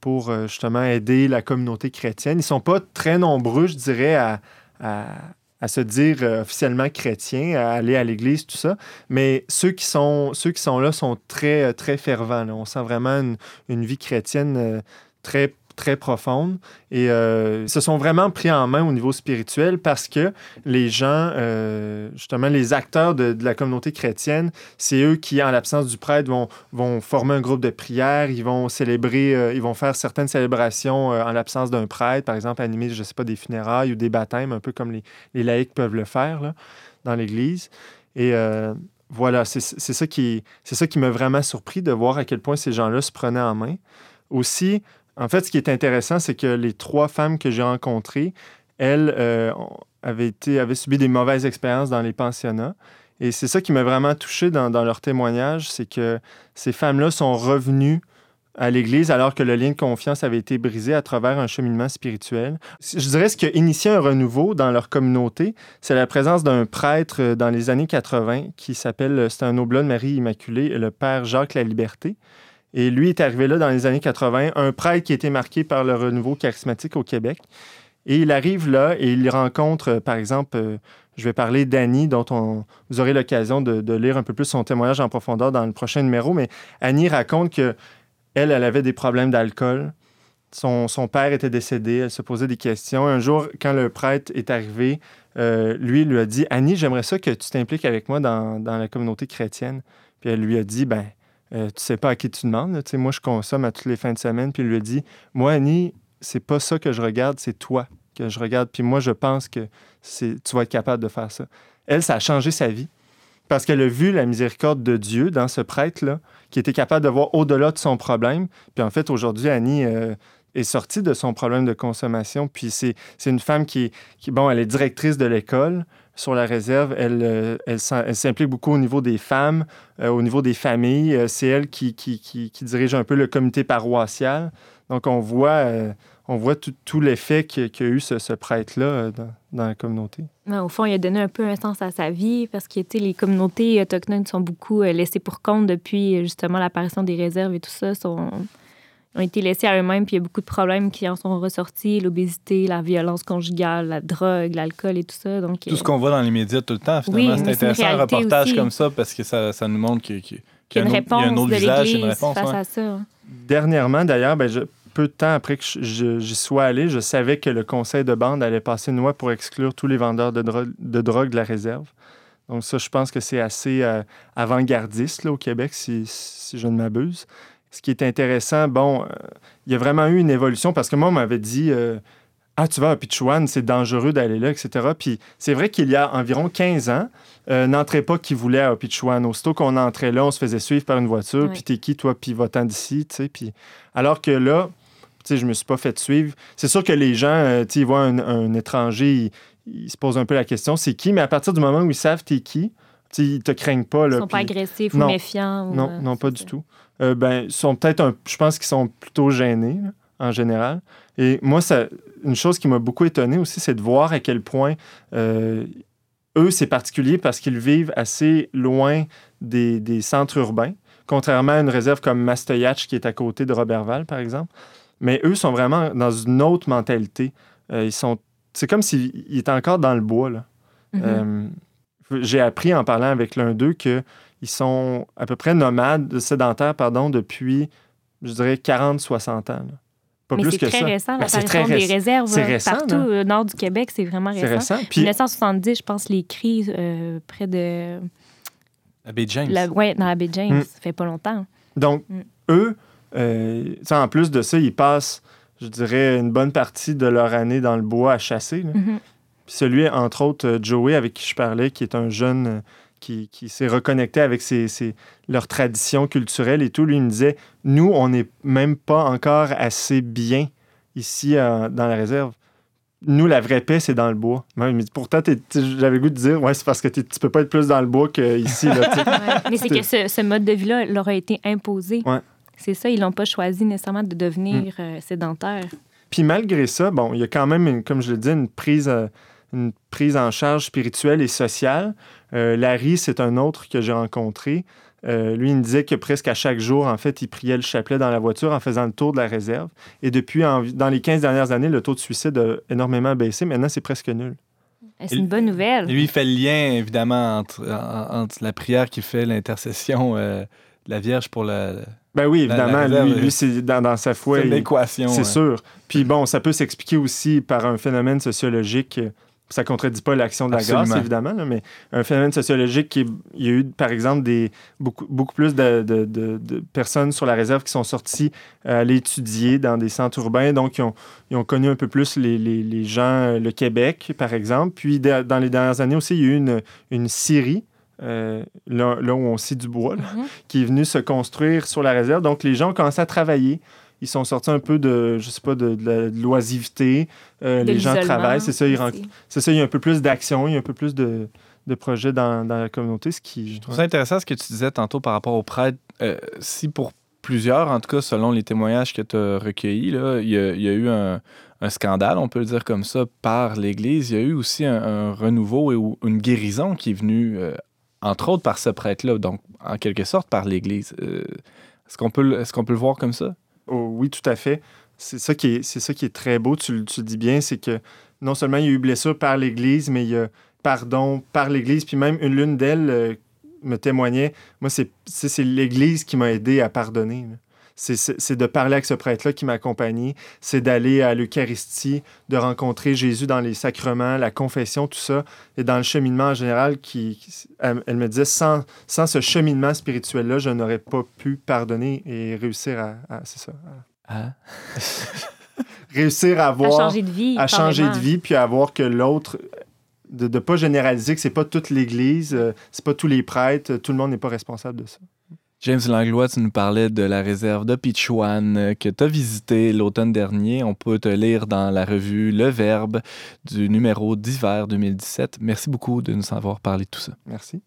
pour justement aider la communauté chrétienne. Ils ne sont pas très nombreux, je dirais, à- à se dire euh, officiellement chrétiens, à aller à l'église, tout ça. Mais ceux qui sont, ceux qui sont là sont très, euh, très fervents. On sent vraiment une, une vie chrétienne euh, très, très profonde. Et euh, se sont vraiment pris en main au niveau spirituel parce que les gens, euh, justement, les acteurs de, la communauté chrétienne, c'est eux qui, en l'absence du prêtre, vont, vont former un groupe de prière, ils vont célébrer, euh, ils vont faire certaines célébrations euh, en l'absence d'un prêtre, par exemple, animer, je ne sais pas, des funérailles ou des baptêmes, un peu comme les, laïcs peuvent le faire là, dans l'Église. Et voilà, c'est ça qui, c'est ça qui m'a vraiment surpris de voir à quel point ces gens-là se prenaient en main. Aussi, en fait, ce qui est intéressant, c'est que les trois femmes que j'ai rencontrées, elles euh, avaient, subi des mauvaises expériences dans les pensionnats. Et c'est ça qui m'a vraiment touché dans, leur témoignage, c'est que ces femmes-là sont revenues à l'Église alors que le lien de confiance avait été brisé à travers un cheminement spirituel. Je dirais ce qui a initié un renouveau dans leur communauté, c'est la présence d'un prêtre euh, dans les années 80 qui s'appelle, c'est un oblat de Marie Immaculée, le père Jacques La Liberté. Et lui est arrivé là dans les années 80, un prêtre qui été marqué par le renouveau charismatique au Québec. Et il arrive là et il rencontre, euh, par exemple, euh, je vais parler d'Annie, dont on, vous aurez l'occasion de, lire un peu plus son témoignage en profondeur dans le prochain numéro. Mais Annie raconte que elle, elle avait des problèmes d'alcool. Son, son père était décédé, elle se posait des questions. Un jour, quand le prêtre est arrivé, euh, lui lui a dit Annie, j'aimerais ça que tu t'impliques avec moi dans, dans la communauté chrétienne. Puis elle lui a dit Ben, euh, tu sais pas à qui tu demandes. moi, je consomme à toutes les fins de semaine. Puis il lui a dit Moi, Annie, c'est pas ça que je regarde, c'est toi que je regarde. Puis moi, je pense que tu vas être capable de faire ça. Elle, ça a changé sa vie. Parce qu'elle a vu la miséricorde de Dieu dans ce prêtre-là, qui était capable de voir au-delà de son problème. Puis en fait, aujourd'hui, Annie euh, est sortie de son problème de consommation. Puis c'est une femme qui qui, bon, elle est directrice de l'école sur la réserve. Elle, euh, elle, s'implique beaucoup au niveau des femmes, euh, au niveau des familles. Euh, c'est elle qui, qui, qui, dirige un peu le comité paroissial. Donc on voit, on voit tout, l'effet qu'a eu ce, ce prêtre-là dans, dans, la communauté. au fond, il a donné un peu un sens à sa vie parce que les communautés autochtones sont beaucoup laissées pour compte depuis justement l'apparition des réserves et tout ça. Ont été laissés à eux-mêmes, puis il y a beaucoup de problèmes qui en sont ressortis, l'obésité, la violence conjugale, la drogue, l'alcool et tout ça. Donc, tout ce qu'on voit dans les médias tout le temps, finalement, c'est intéressant un reportage comme ça parce que ça, ça nous montre qu'il y, a, une réponse un autre visage, une réponse face à ça. Dernièrement, d'ailleurs, ben, peu de temps après que j'y sois allé, je savais que le conseil de bande allait passer une loi pour exclure tous les vendeurs de, de drogue de la réserve. Donc ça, je pense que c'est assez euh, avant-gardiste au Québec, si, si je ne m'abuse ce qui est intéressant, bon, euh, il y a vraiment eu une évolution parce que moi, on m'avait dit euh, Ah, tu vas à Pichuan, c'est dangereux d'aller là, etc. Puis c'est vrai qu'il y a environ 15 ans, euh, n'entrait pas qui voulait à Pichuan. Aussitôt qu'on entrait là, on se faisait suivre par une voiture, puis t'es qui, toi, puis va-t'en d'ici, tu sais. Puis... Alors que là, tu sais, je me suis pas fait suivre. C'est sûr que les gens, tu sais, ils voient un, étranger, ils, se posent un peu la question c'est qui, mais à partir du moment où ils savent t'es qui, sais, ils te craignent pas. Là, ils sont pas agressifs ou méfiants. non, non, pas du tout. Euh, ben, sont peut-être je pense qu'ils sont plutôt gênés en général. Et moi, ça, une chose qui m'a beaucoup étonné aussi, c'est de voir à quel point euh, eux, c'est particulier parce qu'ils vivent assez loin des, des, centres urbains, contrairement à une réserve comme Mastoyatch qui est à côté de Robertval, par exemple. Mais eux sont vraiment dans une autre mentalité. Euh, ils sont, c'est comme s'ils étaient encore dans le bois. Là. Mm-hmm. J'ai appris en parlant avec l'un d'eux que ils sont à peu près nomades, sédentaires, pardon, depuis, je dirais, 40-60 ans. Pas Mais plus que très ça. récent, ben, l'apparition des réserves récent, partout au nord du Québec, c'est vraiment récent. récent. Puis... 1970, je pense, les cris euh, près de... La baie James. Oui, dans la baie James, mm. ça fait pas longtemps. Donc, mm. eux, euh, en plus de ça, ils passent, je dirais, une bonne partie de leur année dans le bois à chasser. Mm-hmm. Puis celui, entre autres, euh, Joey, avec qui je parlais, qui est un jeune qui, s'est reconnecté avec ses, leurs traditions culturelles et tout, lui, il me disait Nous, on n'est même pas encore assez bien ici dans la réserve. Nous, la vraie paix, c'est dans le bois. Pourtant, j'avais le goût de dire Ouais, c'est parce que tu peux pas être plus dans le bois qu'ici. mais c'est que ce, mode de vie-là leur a été imposé. C'est ça, ils n'ont pas choisi nécessairement de devenir mm. euh, sédentaires. Puis malgré ça, bon, il y a quand même, comme je le dis, une prise. Euh, une prise en charge spirituelle et sociale. Euh, Larry, c'est un autre que j'ai rencontré. Euh, lui, il me disait que presque à chaque jour, en fait, il priait le chapelet dans la voiture en faisant le tour de la réserve. Et depuis, dans les 15 dernières années, le taux de suicide a énormément baissé. Maintenant, c'est presque nul. C'est une bonne nouvelle. Lui, il fait le lien, évidemment, entre, entre la prière qui fait l'intercession euh, de la Vierge pour la, ben oui, évidemment. lui, c'est dans, sa foi. C'est l'équation. C'est sûr. Puis bon, ça peut s'expliquer aussi par un phénomène sociologique ça contredit pas l'action de la grâce, évidemment, mais un phénomène sociologique qui il y a eu, par exemple, des, beaucoup, beaucoup plus de, de, de, personnes sur la réserve qui sont sorties euh, aller étudier dans des centres urbains, donc ils ont, ils ont connu un peu plus les, les, les, gens, euh, le Québec, par exemple. Puis dans les dernières années aussi, il y a eu une, une Syrie. Euh, là, là, où on scie du bois, mm-hmm. qui est venue se construire sur la réserve. Donc, les gens ont commencé à travailler ils sont sortis un peu de, je sais pas, de, de l'oisiveté. Euh, les gens travaillent, c'est ça, c'est ça, il y a un peu plus d'action, il y a un peu plus de, de projets dans, dans, la communauté. Ce qui, je trouve ça intéressant ce que tu disais tantôt par rapport aux prêtres. Euh, si pour plusieurs, en tout cas, selon les témoignages que tu as recueillis, là, il, y a, il y a eu un, un, scandale, on peut le dire comme ça, par l'Église. Il y a eu aussi un, renouveau et une guérison qui est venue, euh, entre autres, par ce prêtre-là, donc en quelque sorte par l'Église. est-ce qu'on peut, est qu'on peut le voir comme ça? Oh, oui, tout à fait. C'est ça, qui est, c'est ça qui est très beau, tu, le dis bien, c'est que non seulement il y a eu blessure par l'Église, mais il y a pardon par l'Église, puis même une l'une d'elles euh, me témoignait, moi, c'est, c'est, l'Église qui m'a aidé à pardonner. C'est, de parler avec ce prêtre-là qui m'a accompagné, c'est d'aller à l'Eucharistie, de rencontrer Jésus dans les sacrements, la confession, tout ça, et dans le cheminement en général, qui, elle, me disait, sans, sans ce cheminement spirituel-là, je n'aurais pas pu pardonner et réussir à... c'est ça. Hein? réussir à avoir... À changer de vie. À changer de vie, puis à voir que l'autre de ne pas généraliser que c'est pas toute l'Église, euh, c'est pas tous les prêtres, tout le monde n'est pas responsable de ça. James Langlois, tu nous parlais de la réserve de Pichouane euh, que tu as visité l'automne dernier. On peut te lire dans la revue Le Verbe du numéro d'hiver 2017. Merci beaucoup de nous avoir parlé de tout ça. Merci.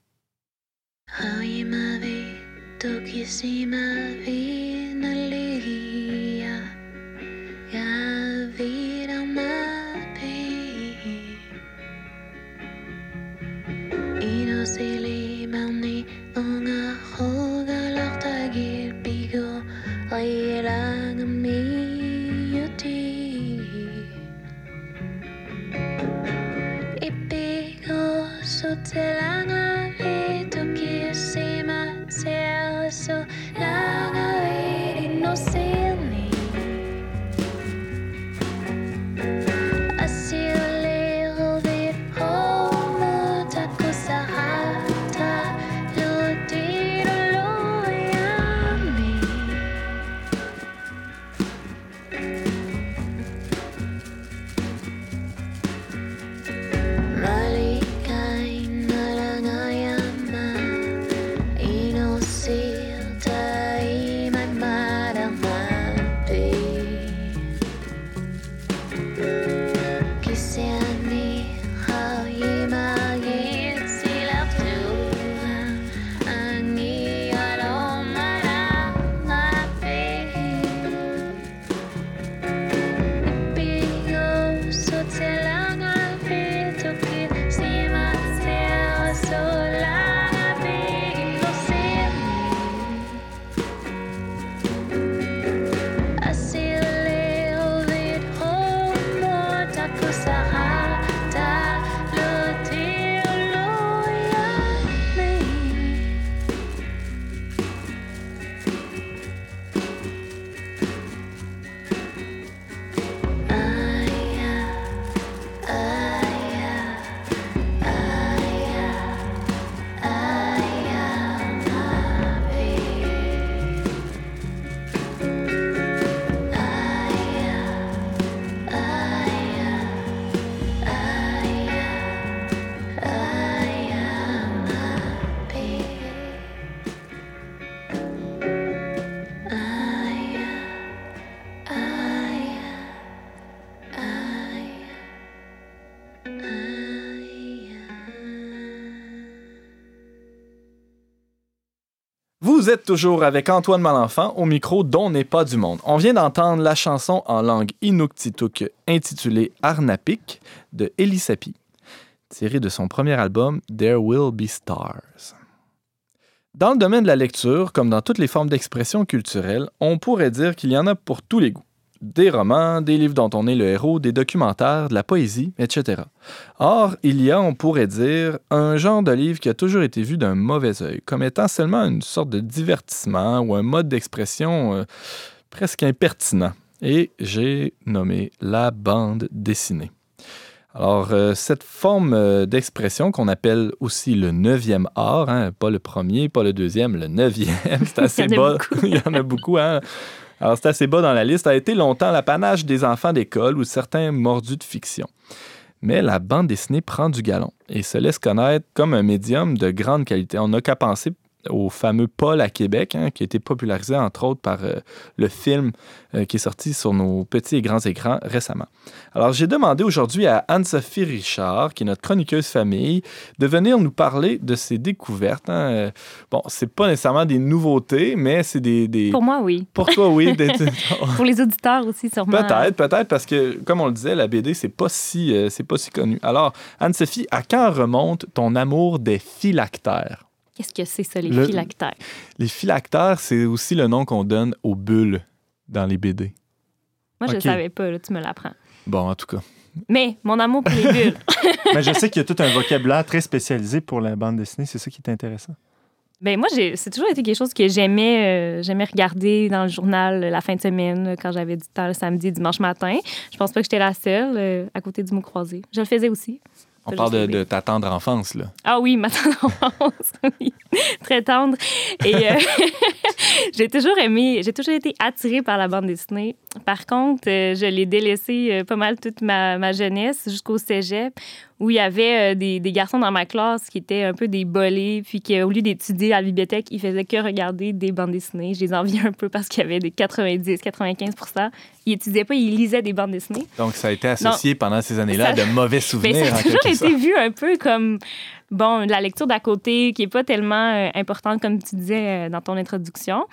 Vous êtes toujours avec Antoine Malenfant au micro dont n'est pas du monde. On vient d'entendre la chanson en langue inuktitut intitulée Arnapik de Elisapi, tirée de son premier album There Will Be Stars. Dans le domaine de la lecture, comme dans toutes les formes d'expression culturelle, on pourrait dire qu'il y en a pour tous les goûts des romans, des livres dont on est le héros, des documentaires, de la poésie, etc. Or, il y a, on pourrait dire, un genre de livre qui a toujours été vu d'un mauvais œil, comme étant seulement une sorte de divertissement ou un mode d'expression euh, presque impertinent. Et j'ai nommé la bande dessinée. Alors, euh, cette forme euh, d'expression qu'on appelle aussi le neuvième art, hein, pas le premier, pas le deuxième, le neuvième, c'est assez bas. Il y en a beaucoup, hein? Alors, c'est assez bas dans la liste, a été longtemps l'apanage des enfants d'école ou certains mordus de fiction. Mais la bande dessinée prend du galon et se laisse connaître comme un médium de grande qualité. On n'a qu'à penser au fameux Paul à Québec, hein, qui a été popularisé entre autres par euh, le film euh, qui est sorti sur nos petits et grands écrans récemment. Alors j'ai demandé aujourd'hui à Anne-Sophie Richard, qui est notre chroniqueuse famille, de venir nous parler de ses découvertes. Hein. Euh, bon, c'est pas nécessairement des nouveautés, mais c'est des, Pour moi, oui. Pour toi, oui. Pour les auditeurs aussi, sûrement. Peut-être, peut-être, parce que, comme on le disait, la BD, c'est pas si, c'est pas si connu. Alors, Anne-Sophie, à quand remonte ton amour des phylactères? Qu'est-ce que c'est ça, les phylactères? Les phylactères, c'est aussi le nom qu'on donne aux bulles dans les BD. Moi, je ne savais pas, tu me l'apprends. Bon, en tout cas. Mais mon amour pour les bulles. Mais je sais qu'il y a tout un vocabulaire très spécialisé pour la bande dessinée. C'est ça qui est intéressant. Ben moi, c'est toujours été quelque chose que j'aimais euh, j'aimais regarder dans le journal la fin de semaine, quand j'avais du temps le samedi, dimanche matin. Je pense pas que j'étais la seule euh, à côté du mot croisé. Je le faisais aussi. On parle de ta tendre enfance, là. Ah oui, ma tendre enfance, oui. Très tendre. Et euh, j'ai toujours aimé, j'ai toujours été attirée par la bande dessinée. Par contre, euh, je l'ai délaissée euh, pas mal toute ma, ma jeunesse jusqu'au cégep, où il y avait euh, des, des garçons dans ma classe qui étaient un peu des bolés, puis qui, au lieu d'étudier à la bibliothèque, ils faisaient que regarder des bandes dessinées. Je les enviais un peu parce qu'il y avait des 90-95% Ils étudiaient pas, ils lisaient des bandes dessinées. Donc, ça a été associé pendant ces années-là à de mauvais souvenirs. ça a toujours été vu un peu comme bon la lecture d'à côté qui est pas tellement euh, importante comme tu disais euh, dans ton introduction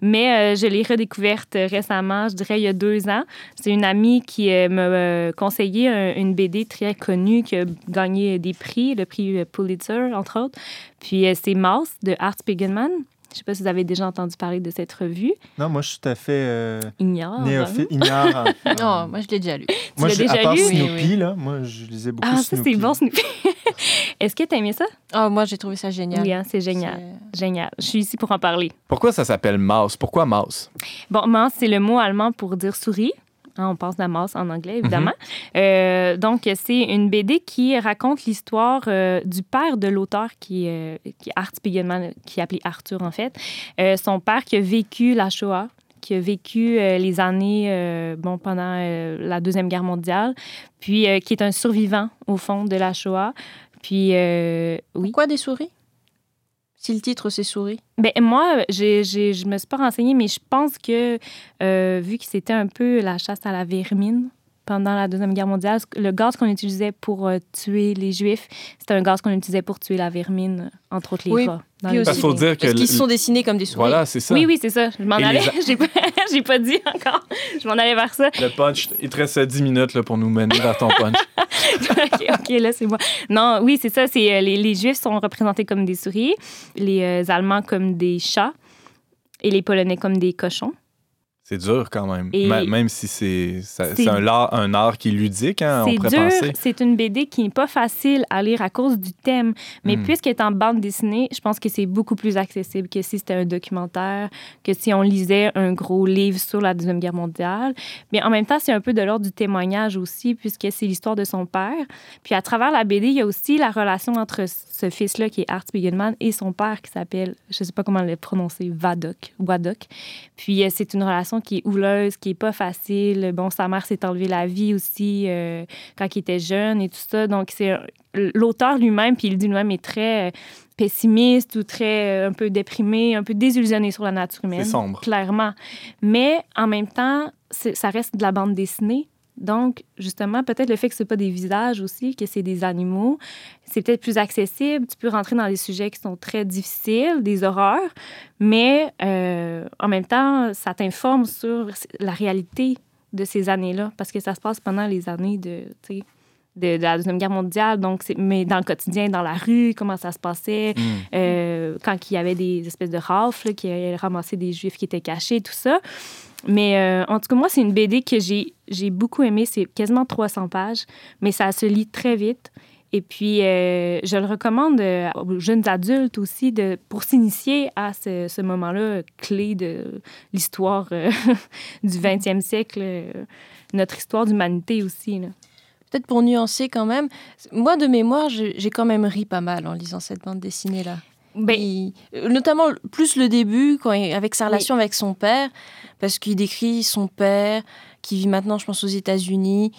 mais euh, je l'ai redécouverte récemment je dirais il y a deux ans c'est une amie qui euh, m'a conseillé un- une BD très connue qui a gagné des prix le prix Pulitzer entre autres puis euh, c'est Mouse de Art Spiegelman je sais pas si vous avez déjà entendu parler de cette revue Non, moi, je suis tout à fait euh, Ignore néophyte, ignore. en- Non, moi je l'ai déjà lu. moi, l'as je- déjà à part lu? Snoopy, oui. là, moi, je lisais beaucoup ah ça Snoopy. c'est bon Snoopy est-ce que tu aimé ça? Oh, moi j'ai trouvé ça génial. oui hein, c'est génial C'est- génial je suis ici pour en parler Pourquoi ça s'appelle Mouse? Pourquoi Mouse? Bon, mouse, c'est le mot allemand pour dire souris. Hein, on pense à mouse en anglais, évidemment. Euh, donc, c'est une BD qui raconte l'histoire euh, du père de l'auteur, qui, euh, qui est Art Spiegelman, qui est appelé Arthur, en fait. Euh, son père qui a vécu la Shoah, qui a vécu euh, les années euh, bon, pendant euh, la Deuxième Guerre mondiale, puis euh, qui est un survivant, au fond, de la Shoah. Puis, euh, oui. Pourquoi des souris? Si le titre c'est souris. Ben, moi, j'ai, j'ai, je me suis pas renseignée, mais je pense que, euh, vu que c'était un peu la chasse à la vermine pendant la Deuxième Guerre mondiale, le gaz qu'on utilisait pour euh, tuer les Juifs, c'était un gaz qu'on utilisait pour tuer la vermine, entre autres les Oui, rats. dans puis aussi- faut dire que... Parce qu'ils se sont dessinés comme des souris. Voilà, c'est ça. Oui, oui, c'est ça. Je m'en allais. les j'ai, pas, j'ai pas dit encore. Je m'en allais vers ça. Le punch, il te reste 10 minutes là, pour nous mener vers ton punch. OK, OK, là, c'est moi. Non, oui, c'est ça. C'est, euh, les, les Juifs sont représentés comme des souris, les euh, Allemands comme des chats et les Polonais comme des cochons. C'est dur quand même. Et- Même si c'est C'est- un, art- un art qui est ludique, hein, C'est dur, c'est une BD qui n'est pas facile à lire à cause du thème. Mais Hmm. puisqu'elle est en bande dessinée, je pense que c'est beaucoup plus accessible que si c'était un documentaire, que si on lisait un gros livre sur la Deuxième Guerre mondiale. Mais en même temps, c'est un peu de l'ordre du témoignage aussi, puisque c'est l'histoire de son père. Puis à travers la BD, il y a aussi la relation entre ce fils-là, qui est Art Spiegelman, et son père, qui s'appelle, je ne sais pas comment le prononcer, Vadok. Vadok. Puis euh, c'est une relation qui est houleuse, qui est pas facile. Bon, sa mère s'est enlevée la vie aussi euh, quand il était jeune et tout ça. Donc c'est l'auteur lui-même, puis il dit lui-même est très euh, pessimiste ou très euh, un peu déprimé, un peu désillusionné sur la nature humaine. C'est sombre. Clairement. Mais en même temps, ça reste de la bande dessinée. Donc, justement, peut-être le fait que ce pas des visages aussi, que c'est des animaux, c'est peut-être plus accessible. Tu peux rentrer dans des sujets qui sont très difficiles, des horreurs, mais euh, en même temps, ça t'informe sur la réalité de ces années-là, parce que ça se passe pendant les années de, de, de la Deuxième Guerre mondiale, donc mais dans le quotidien, dans la rue, comment ça se passait, Hmm. euh, quand il y avait des espèces de rafles qui ramasser des juifs qui étaient cachés, tout ça. Mais euh, en tout cas, moi, c'est une BD que j'ai, j'ai beaucoup aimée. C'est quasiment 300 pages, mais ça se lit très vite. Et puis, euh, je le recommande euh, aux jeunes adultes aussi de, pour s'initier à ce, ce moment-là clé de l'histoire du 20e siècle, notre histoire d'humanité aussi. là. Peut-être pour nuancer quand même, moi de mémoire, j'ai quand même ri pas mal en lisant cette bande dessinée-là. Ben, notamment plus le début, quand avec sa relation avec son père, parce qu'il décrit son père qui vit maintenant, je pense, aux États-Unis.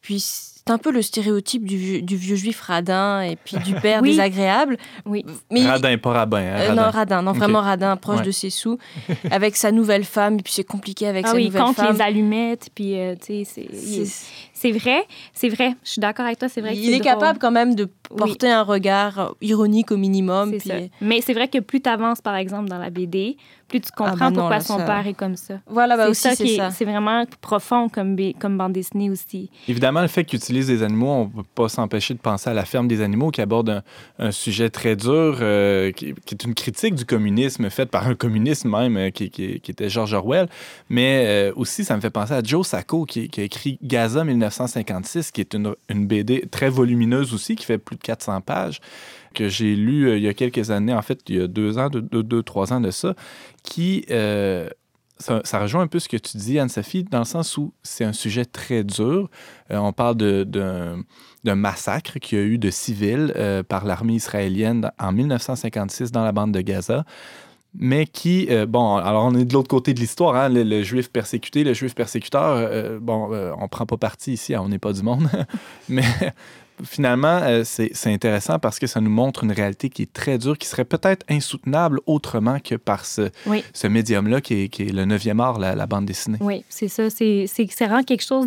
Puis c'est un peu le stéréotype du vieux, du vieux juif radin et puis du père Oui. désagréable. Oui. Mais Radin, pas rabbin. hein, Euh, radin. non, radin, non, vraiment radin, proche Ouais. de ses sous, avec sa nouvelle femme, et puis c'est compliqué avec ah sa oui, nouvelle femme. les allumettes, puis, euh, tu sais, c'est- vrai, c'est vrai. Je suis d'accord avec toi, c'est vrai que il est capable quand même de Oui. porter un regard ironique au minimum. C'est puis- ça. Mais c'est vrai que plus tu avances, par exemple, dans la BD, plus tu comprends bah non, pourquoi là, son ça- père est comme ça. Voilà, bah c'est aussi, ça c'est vraiment profond comme, bande dessinée aussi. Évidemment, le fait qu'il utilise des animaux, on ne peut pas s'empêcher de penser à La ferme des animaux, qui aborde un, un sujet très dur, euh, qui, qui est une critique du communisme, faite par un communiste même, euh, qui, qui- qui était George Orwell. Mais euh, aussi, ça me fait penser à Joe Sacco, qui, qui a écrit Gaza 1956, qui est une, une BD très volumineuse aussi, qui fait plus de 400 pages, que j'ai lu euh, il y a quelques années, en fait, il y a deux ans, deux, deux, trois ans de ça, qui... euh, ça, rejoint un peu ce que tu dis, Anne-Sophie, dans le sens où c'est un sujet très dur. Euh, on parle d'un massacre qu'il y a eu de civils par l'armée israélienne en 1956 dans la bande de Gaza. Mais qui, bon, alors on est de l'autre côté de l'histoire, hein, le, juif persécuté, le juif persécuteur, bon, euh, on prend pas parti ici, hein, on n'est pas du monde, mais finalement, euh, c'est intéressant parce que ça nous montre une réalité qui est très dure, qui serait peut-être insoutenable autrement que par ce, Oui. ce médium-là qui est, qui est le 9e art, la, la bande dessinée. Oui, c'est ça. C'est vraiment quelque chose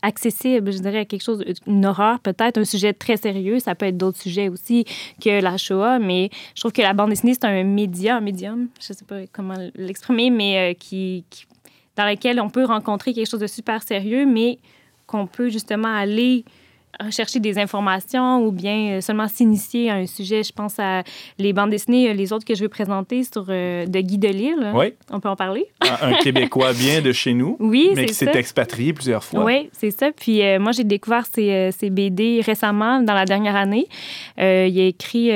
accessible, je dirais, quelque chose, une horreur, peut-être un sujet très sérieux. Ça peut être d'autres sujets aussi que la Shoah, mais je trouve que la bande dessinée, c'est un média, un médium, je sais pas comment l'exprimer, mais euh, qui, qui- dans lequel on peut rencontrer quelque chose de super sérieux, mais qu'on peut justement aller chercher des informations ou bien euh, seulement s'initier à un sujet. Je pense à les bandes dessinées, euh, les autres que je veux présenter sur euh, de Guy Delisle. Oui, On peut en parler? un, un Québécois bien de chez nous, Oui, mais qui c'est s'est ça. expatrié plusieurs fois. Oui, c'est ça. Puis euh, moi, j'ai découvert ces, ces BD récemment, dans la dernière année. Euh, il a écrit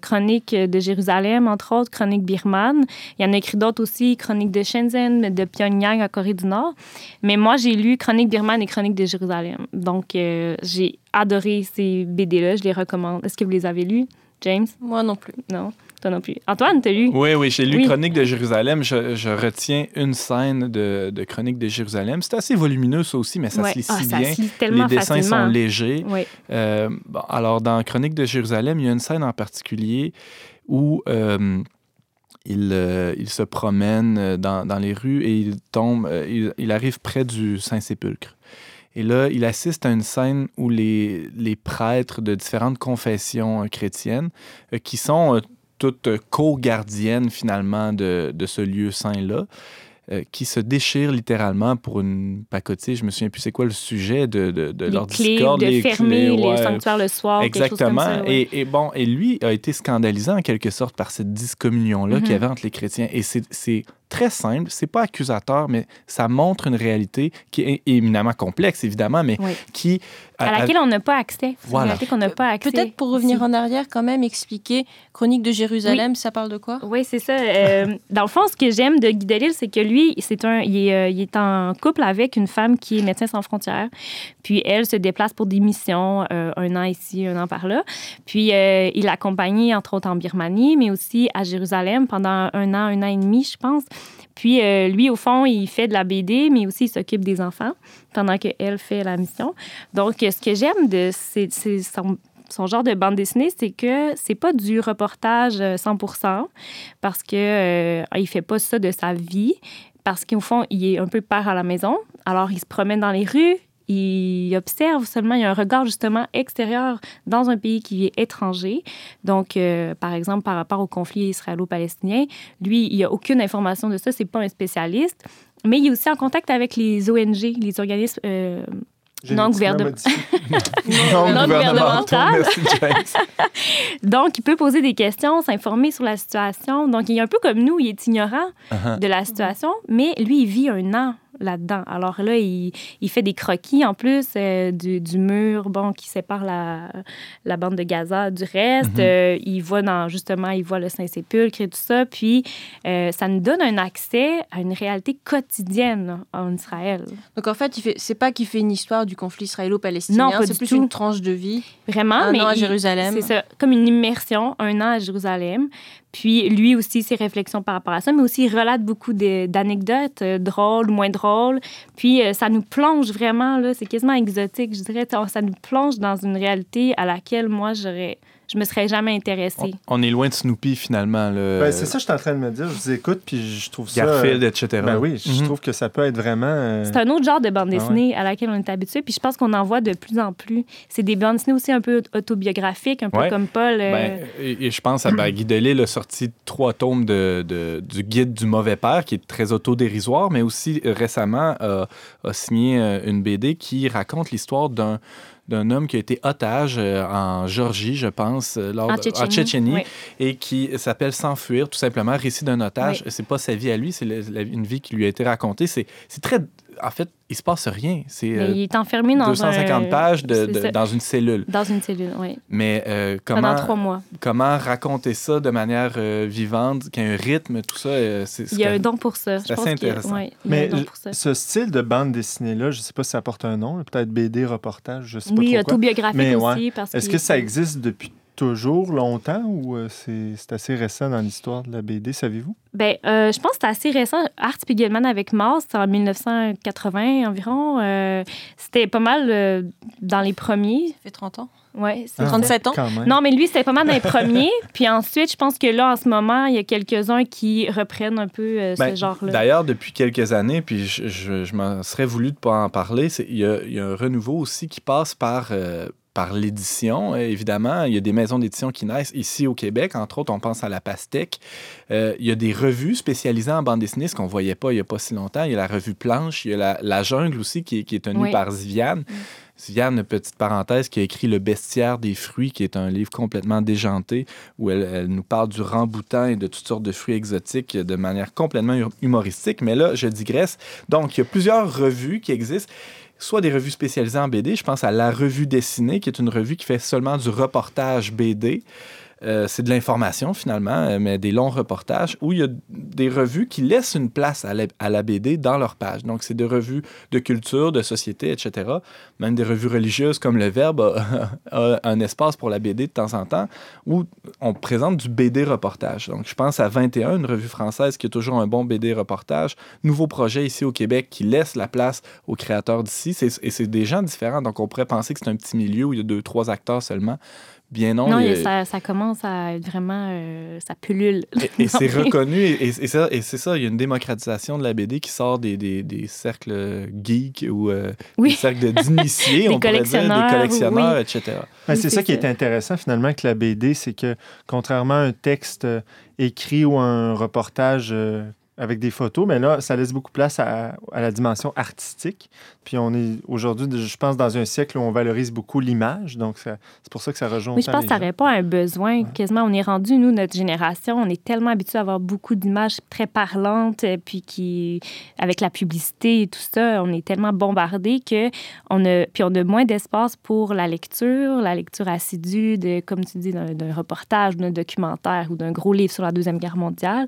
Chronique de Jérusalem, entre autres, Chronique birmane. Il y en a écrit d'autres aussi, Chronique de Shenzhen, de Pyongyang, en Corée du Nord. Mais moi, j'ai lu Chronique birmane et Chronique de Jérusalem. Donc, euh, j'ai adoré ces BD-là. Je les recommande. Est-ce que vous les avez lus, James? Moi non plus. Non? Toi non plus. Antoine, t'as lu? Oui, oui, j'ai lu Oui. Chronique de Jérusalem. Je, je retiens une scène de, de Chronique de Jérusalem. C'est assez volumineux, ça aussi, mais ça Ouais. se lit Ah, si ça bien. se lit tellement Les dessins facilement. sont légers. Oui. Euh, bon, alors, dans Chronique de Jérusalem, il y a une scène en particulier où euh, il, euh, il se promène dans, dans les rues et il tombe, euh, il, il arrive près du Saint-Sépulcre. Et là, il assiste à une scène où les, les prêtres de différentes confessions euh, chrétiennes, euh, qui sont euh, toutes co-gardiennes finalement de, de ce lieu saint-là, qui se déchirent littéralement pour une pacotille. Je me souviens plus c'est quoi le sujet de, de, de Les leur clés, discorde. de les fermer clés, les ouais. sanctuaires le soir, chose comme Exactement. ça, ouais. et, et bon, et lui a été scandalisé en quelque sorte par cette discommunion-là qu'il y avait entre les chrétiens. Et c'est très simple, c'est pas accusateur, mais ça montre une réalité qui est éminemment complexe, évidemment, mais Oui. qui... à laquelle on n'a pas accès. Voilà. une réalité qu'on n'a pas accès. Peut-être pour revenir en arrière, quand même, expliquer Chronique de Jérusalem, ça parle de quoi? Oui, c'est ça. Euh, dans le fond, ce que j'aime de Guy Delisle, c'est que lui, c'est un, il, est, euh, il est en couple avec une femme qui est médecin sans frontières. Puis elle se déplace pour des missions, euh, un an ici, un an par là. Puis euh, il l'a accompagnée, entre autres, en Birmanie, mais aussi à Jérusalem pendant un an, un an et demi, je pense. Puis euh, lui, au fond, il fait de la BD, mais aussi il s'occupe des enfants pendant qu'elle fait la mission. Donc, euh, ce que j'aime de son, genre de bande dessinée, c'est que c'est pas du reportage euh, 100 parce que euh, il fait pas ça de sa vie parce qu'au fond, il est un peu père à la maison. Alors, il se promène dans les rues, il observe seulement, il y a un regard justement extérieur dans un pays qui est étranger. Donc, euh, par exemple, par rapport au conflit israélo-palestinien, lui, il n'y a aucune information de ça, c'est pas un spécialiste. Mais il est aussi en contact avec les ONG, les organismes euh, Non, gouvernement- non, Non gouvernemental. Donc, il peut poser des questions, s'informer sur la situation. Donc, il est un peu comme nous, il est ignorant Uh-huh. de la situation, mais lui, il vit un an là-dedans. Alors là, il, il fait des croquis en plus euh, du, du mur bon, qui sépare la, la bande de Gaza du reste. Mhm. Euh, il voit dans, justement, il voit le Saint-Sépulcre et tout ça. Puis, euh, ça nous donne un accès à une réalité quotidienne en Israël. Donc en fait, fait, c'est pas qu'il fait une histoire du conflit israélo-palestinien, c'est plus tout. une tranche de vie. Vraiment, Un mais an à il- Jérusalem. C'est ça, comme une immersion, un an à Jérusalem. Puis lui aussi, ses réflexions par rapport à ça, mais aussi il relate beaucoup d'anecdotes euh, drôles, moins drôles. Puis euh, ça nous plonge vraiment, c'est quasiment exotique, je dirais. Ça nous plonge dans une réalité à laquelle moi, j'aurais, je me serais jamais intéressée. On est loin de Snoopy, finalement. Le... Ben, c'est ça que je suis en train de me dire. Je vous écoute, puis je trouve ça... Garfield, etc. Ben oui, je Mhm. trouve que ça peut être vraiment... euh, C'est un autre genre de bande Ah ouais. dessinée à laquelle on est habitué. Puis je pense qu'on en voit de plus en plus. C'est des bandes dessinées aussi un peu autobiographiques, un peu Ouais. comme Paul. euh, Ben, et, et je pense à ben, Guy Delisle a sorti trois tomes de, de- du guide du mauvais père, qui est très autodérisoire, mais aussi récemment euh, a signé une BD qui raconte l'histoire d'un d'un homme qui a été otage euh, en Géorgie, je pense, euh, lors en Tchétchénie. Tchétchénie, Oui. et qui s'appelle S'enfuir, tout simplement, récit d'un otage. Oui. C'est pas sa vie à lui, c'est une vie qui lui a été racontée. C'est très en fait, il se passe rien. C'est euh, il est enfermé dans 250 un... pages de- de- dans une cellule. Dans une cellule, oui. Mais euh, Pendant comment, trois mois. comment raconter ça de manière euh, vivante, qu'il y a un rythme, tout ça, euh, c'est c'est Il y a un don pour ça. c'est Je pense assez a- intéressant. ouais, Mais ce style de bande dessinée-là, je ne sais pas si ça porte un nom, peut-être BD, reportage, je ne sais pas Oui, trop quoi. autobiographique Mais aussi. parce Est-ce qu'il- que ça existe depuis toujours, longtemps, ou euh, c'est assez récent dans l'histoire de la BD, savez-vous? Ben, euh, je pense que c'est assez récent. Art Spiegelman avec Mars, c'est en 1980 environ. Euh, C'était pas mal euh, dans les premiers. Ça fait 30 ans. Ouais, c'est Ah, 37 ans. Quand même. Non, mais lui, c'était pas mal dans les premiers. Puis ensuite, je pense que là, en ce moment, il y a quelques-uns qui reprennent un peu euh, Ben, ce genre-là. D'ailleurs, depuis quelques années, puis je, je, je m'en serais voulu de pas en parler, il y y a un renouveau aussi qui passe par, euh, par l'édition. Euh, évidemment, il y a des maisons d'édition qui naissent ici au Québec. Entre autres, on pense à la Pastèque. Euh, il y a des revues spécialisées en bande dessinée, ce qu'on ne voyait pas il n'y a pas si longtemps. Il y a la revue Planche, il y a la, la Jungle aussi qui est, qui est tenue Oui. par Ziviane. Ziviane, petite parenthèse, qui a écrit Le bestiaire des fruits, qui est un livre complètement déjanté, où elle, elle nous parle du ramboutan et de toutes sortes de fruits exotiques de manière complètement hu- humoristique. Mais là, je digresse. Donc, il y a plusieurs revues qui existent soit des revues spécialisées en BD. Je pense à La Revue Dessinée, qui est une revue qui fait seulement du reportage BD. Euh, c'est de l'information finalement, euh, mais des longs reportages où il y a des revues qui laissent une place à la, BD dans leur page. Donc, c'est des revues de culture, de société, etc. Même des revues religieuses comme Le Verbe a, un espace pour la BD de temps en temps où on présente du BD reportage. Donc, je pense à 21, une revue française qui a toujours un bon BD reportage. Nouveau projet ici au Québec qui laisse la place aux créateurs d'ici. Et c'est des gens différents. Donc, on pourrait penser que c'est un petit milieu où il y a deux, trois acteurs seulement. Bien non. non, il ça, ça commence à être vraiment... euh, ça pullule. et, et c'est reconnu, et, et- ça, et c'est ça, il y a une démocratisation de la BD qui sort des, des, des cercles geeks ou euh, Oui. des cercles d'initiés, Des on pourrait dire, des collectionneurs, oui. etc. Ben, Oui, c'est c'est ça qui ça. est intéressant finalement avec la BD, c'est que contrairement à un texte euh, écrit ou un reportage euh, avec des photos, mais là, ça laisse beaucoup place à, à la dimension artistique. Puis on est aujourd'hui, je pense, dans un siècle où on valorise beaucoup l'image, donc c'est pour ça que ça rejoint Oui, je pense que ça répond à un besoin. Quasiment, on est rendu, nous, notre génération, on est tellement habitué à avoir beaucoup d'images très parlantes, euh, puis qui, avec la publicité et tout ça, on est tellement bombardé que on a, puis on a moins d'espace pour la lecture, la lecture assidue de, comme tu dis, d'un d'un reportage, d'un documentaire ou d'un gros livre sur la deuxième guerre mondiale.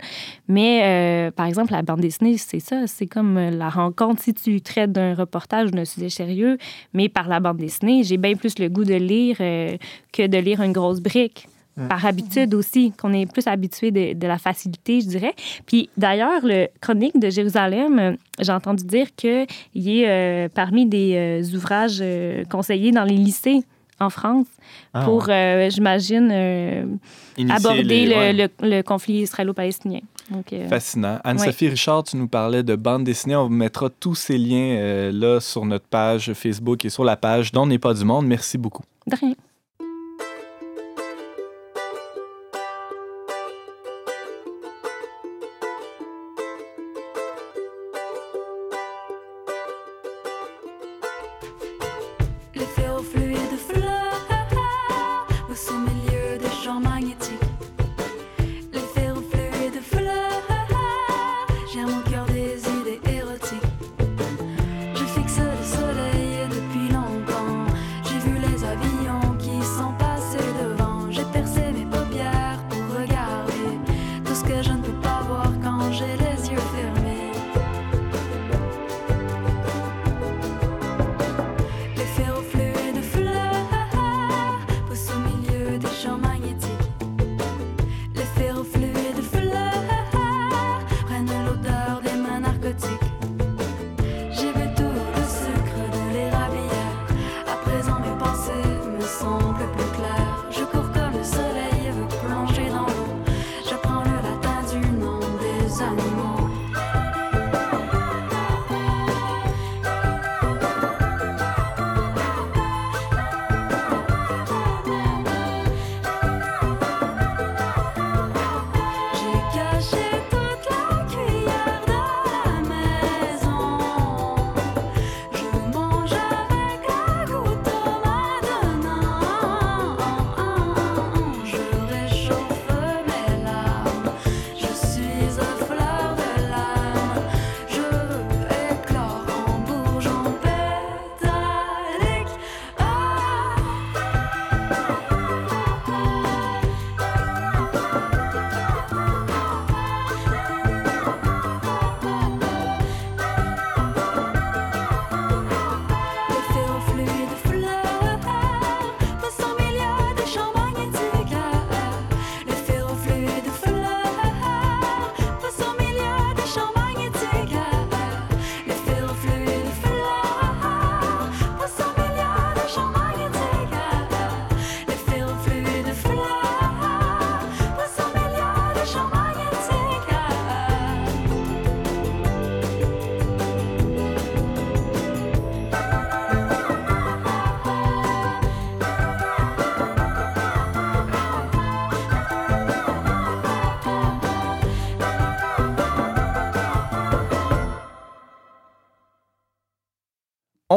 Mais euh, par exemple, la bande dessinée, c'est ça, c'est comme euh, la rencontre. Si tu traites d'un reportage ou d'un sujet sérieux, mais par la bande dessinée, j'ai bien plus le goût de lire euh, que de lire une grosse brique. Par habitude aussi, qu'on est plus habitué de, de la facilité, je dirais. Puis d'ailleurs, le Chronique de Jérusalem, euh, j'ai entendu dire qu'il est euh, parmi des euh, ouvrages conseillés dans les lycées en France Ah, pour, j'imagine, aborder les- le, ouais. le- le conflit israélo-palestinien. Donc, euh, Fascinant. Anne-Sophie Richard, tu nous parlais de bande dessinée. On vous mettra tous ces liens euh, là sur notre page Facebook et sur la page dont n'est pas du monde. Merci beaucoup. de rien. Les fleurs au milieu des champs magnétiques.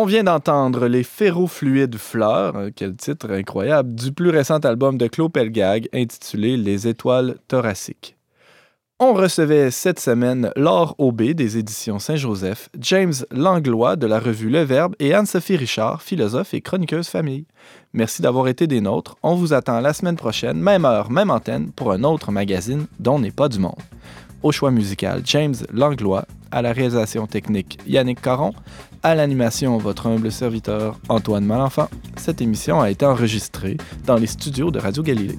On vient d'entendre les ferrofluides fleurs, euh, quel titre incroyable, du plus récent album de Claude Pelgag intitulé Les étoiles thoraciques. On recevait cette semaine Laure Aubé des éditions Saint-Joseph, James Langlois de la revue Le Verbe et Anne-Sophie Richard, philosophe et chroniqueuse famille. Merci d'avoir été des nôtres. On vous attend la semaine prochaine, même heure, même antenne, pour un autre magazine dont n'est pas du monde. Au choix musical, James Langlois, à la réalisation technique, Yannick Caron, à l'animation, votre humble serviteur, Antoine Malenfant. Cette émission a été enregistrée dans les studios de Radio Galilée.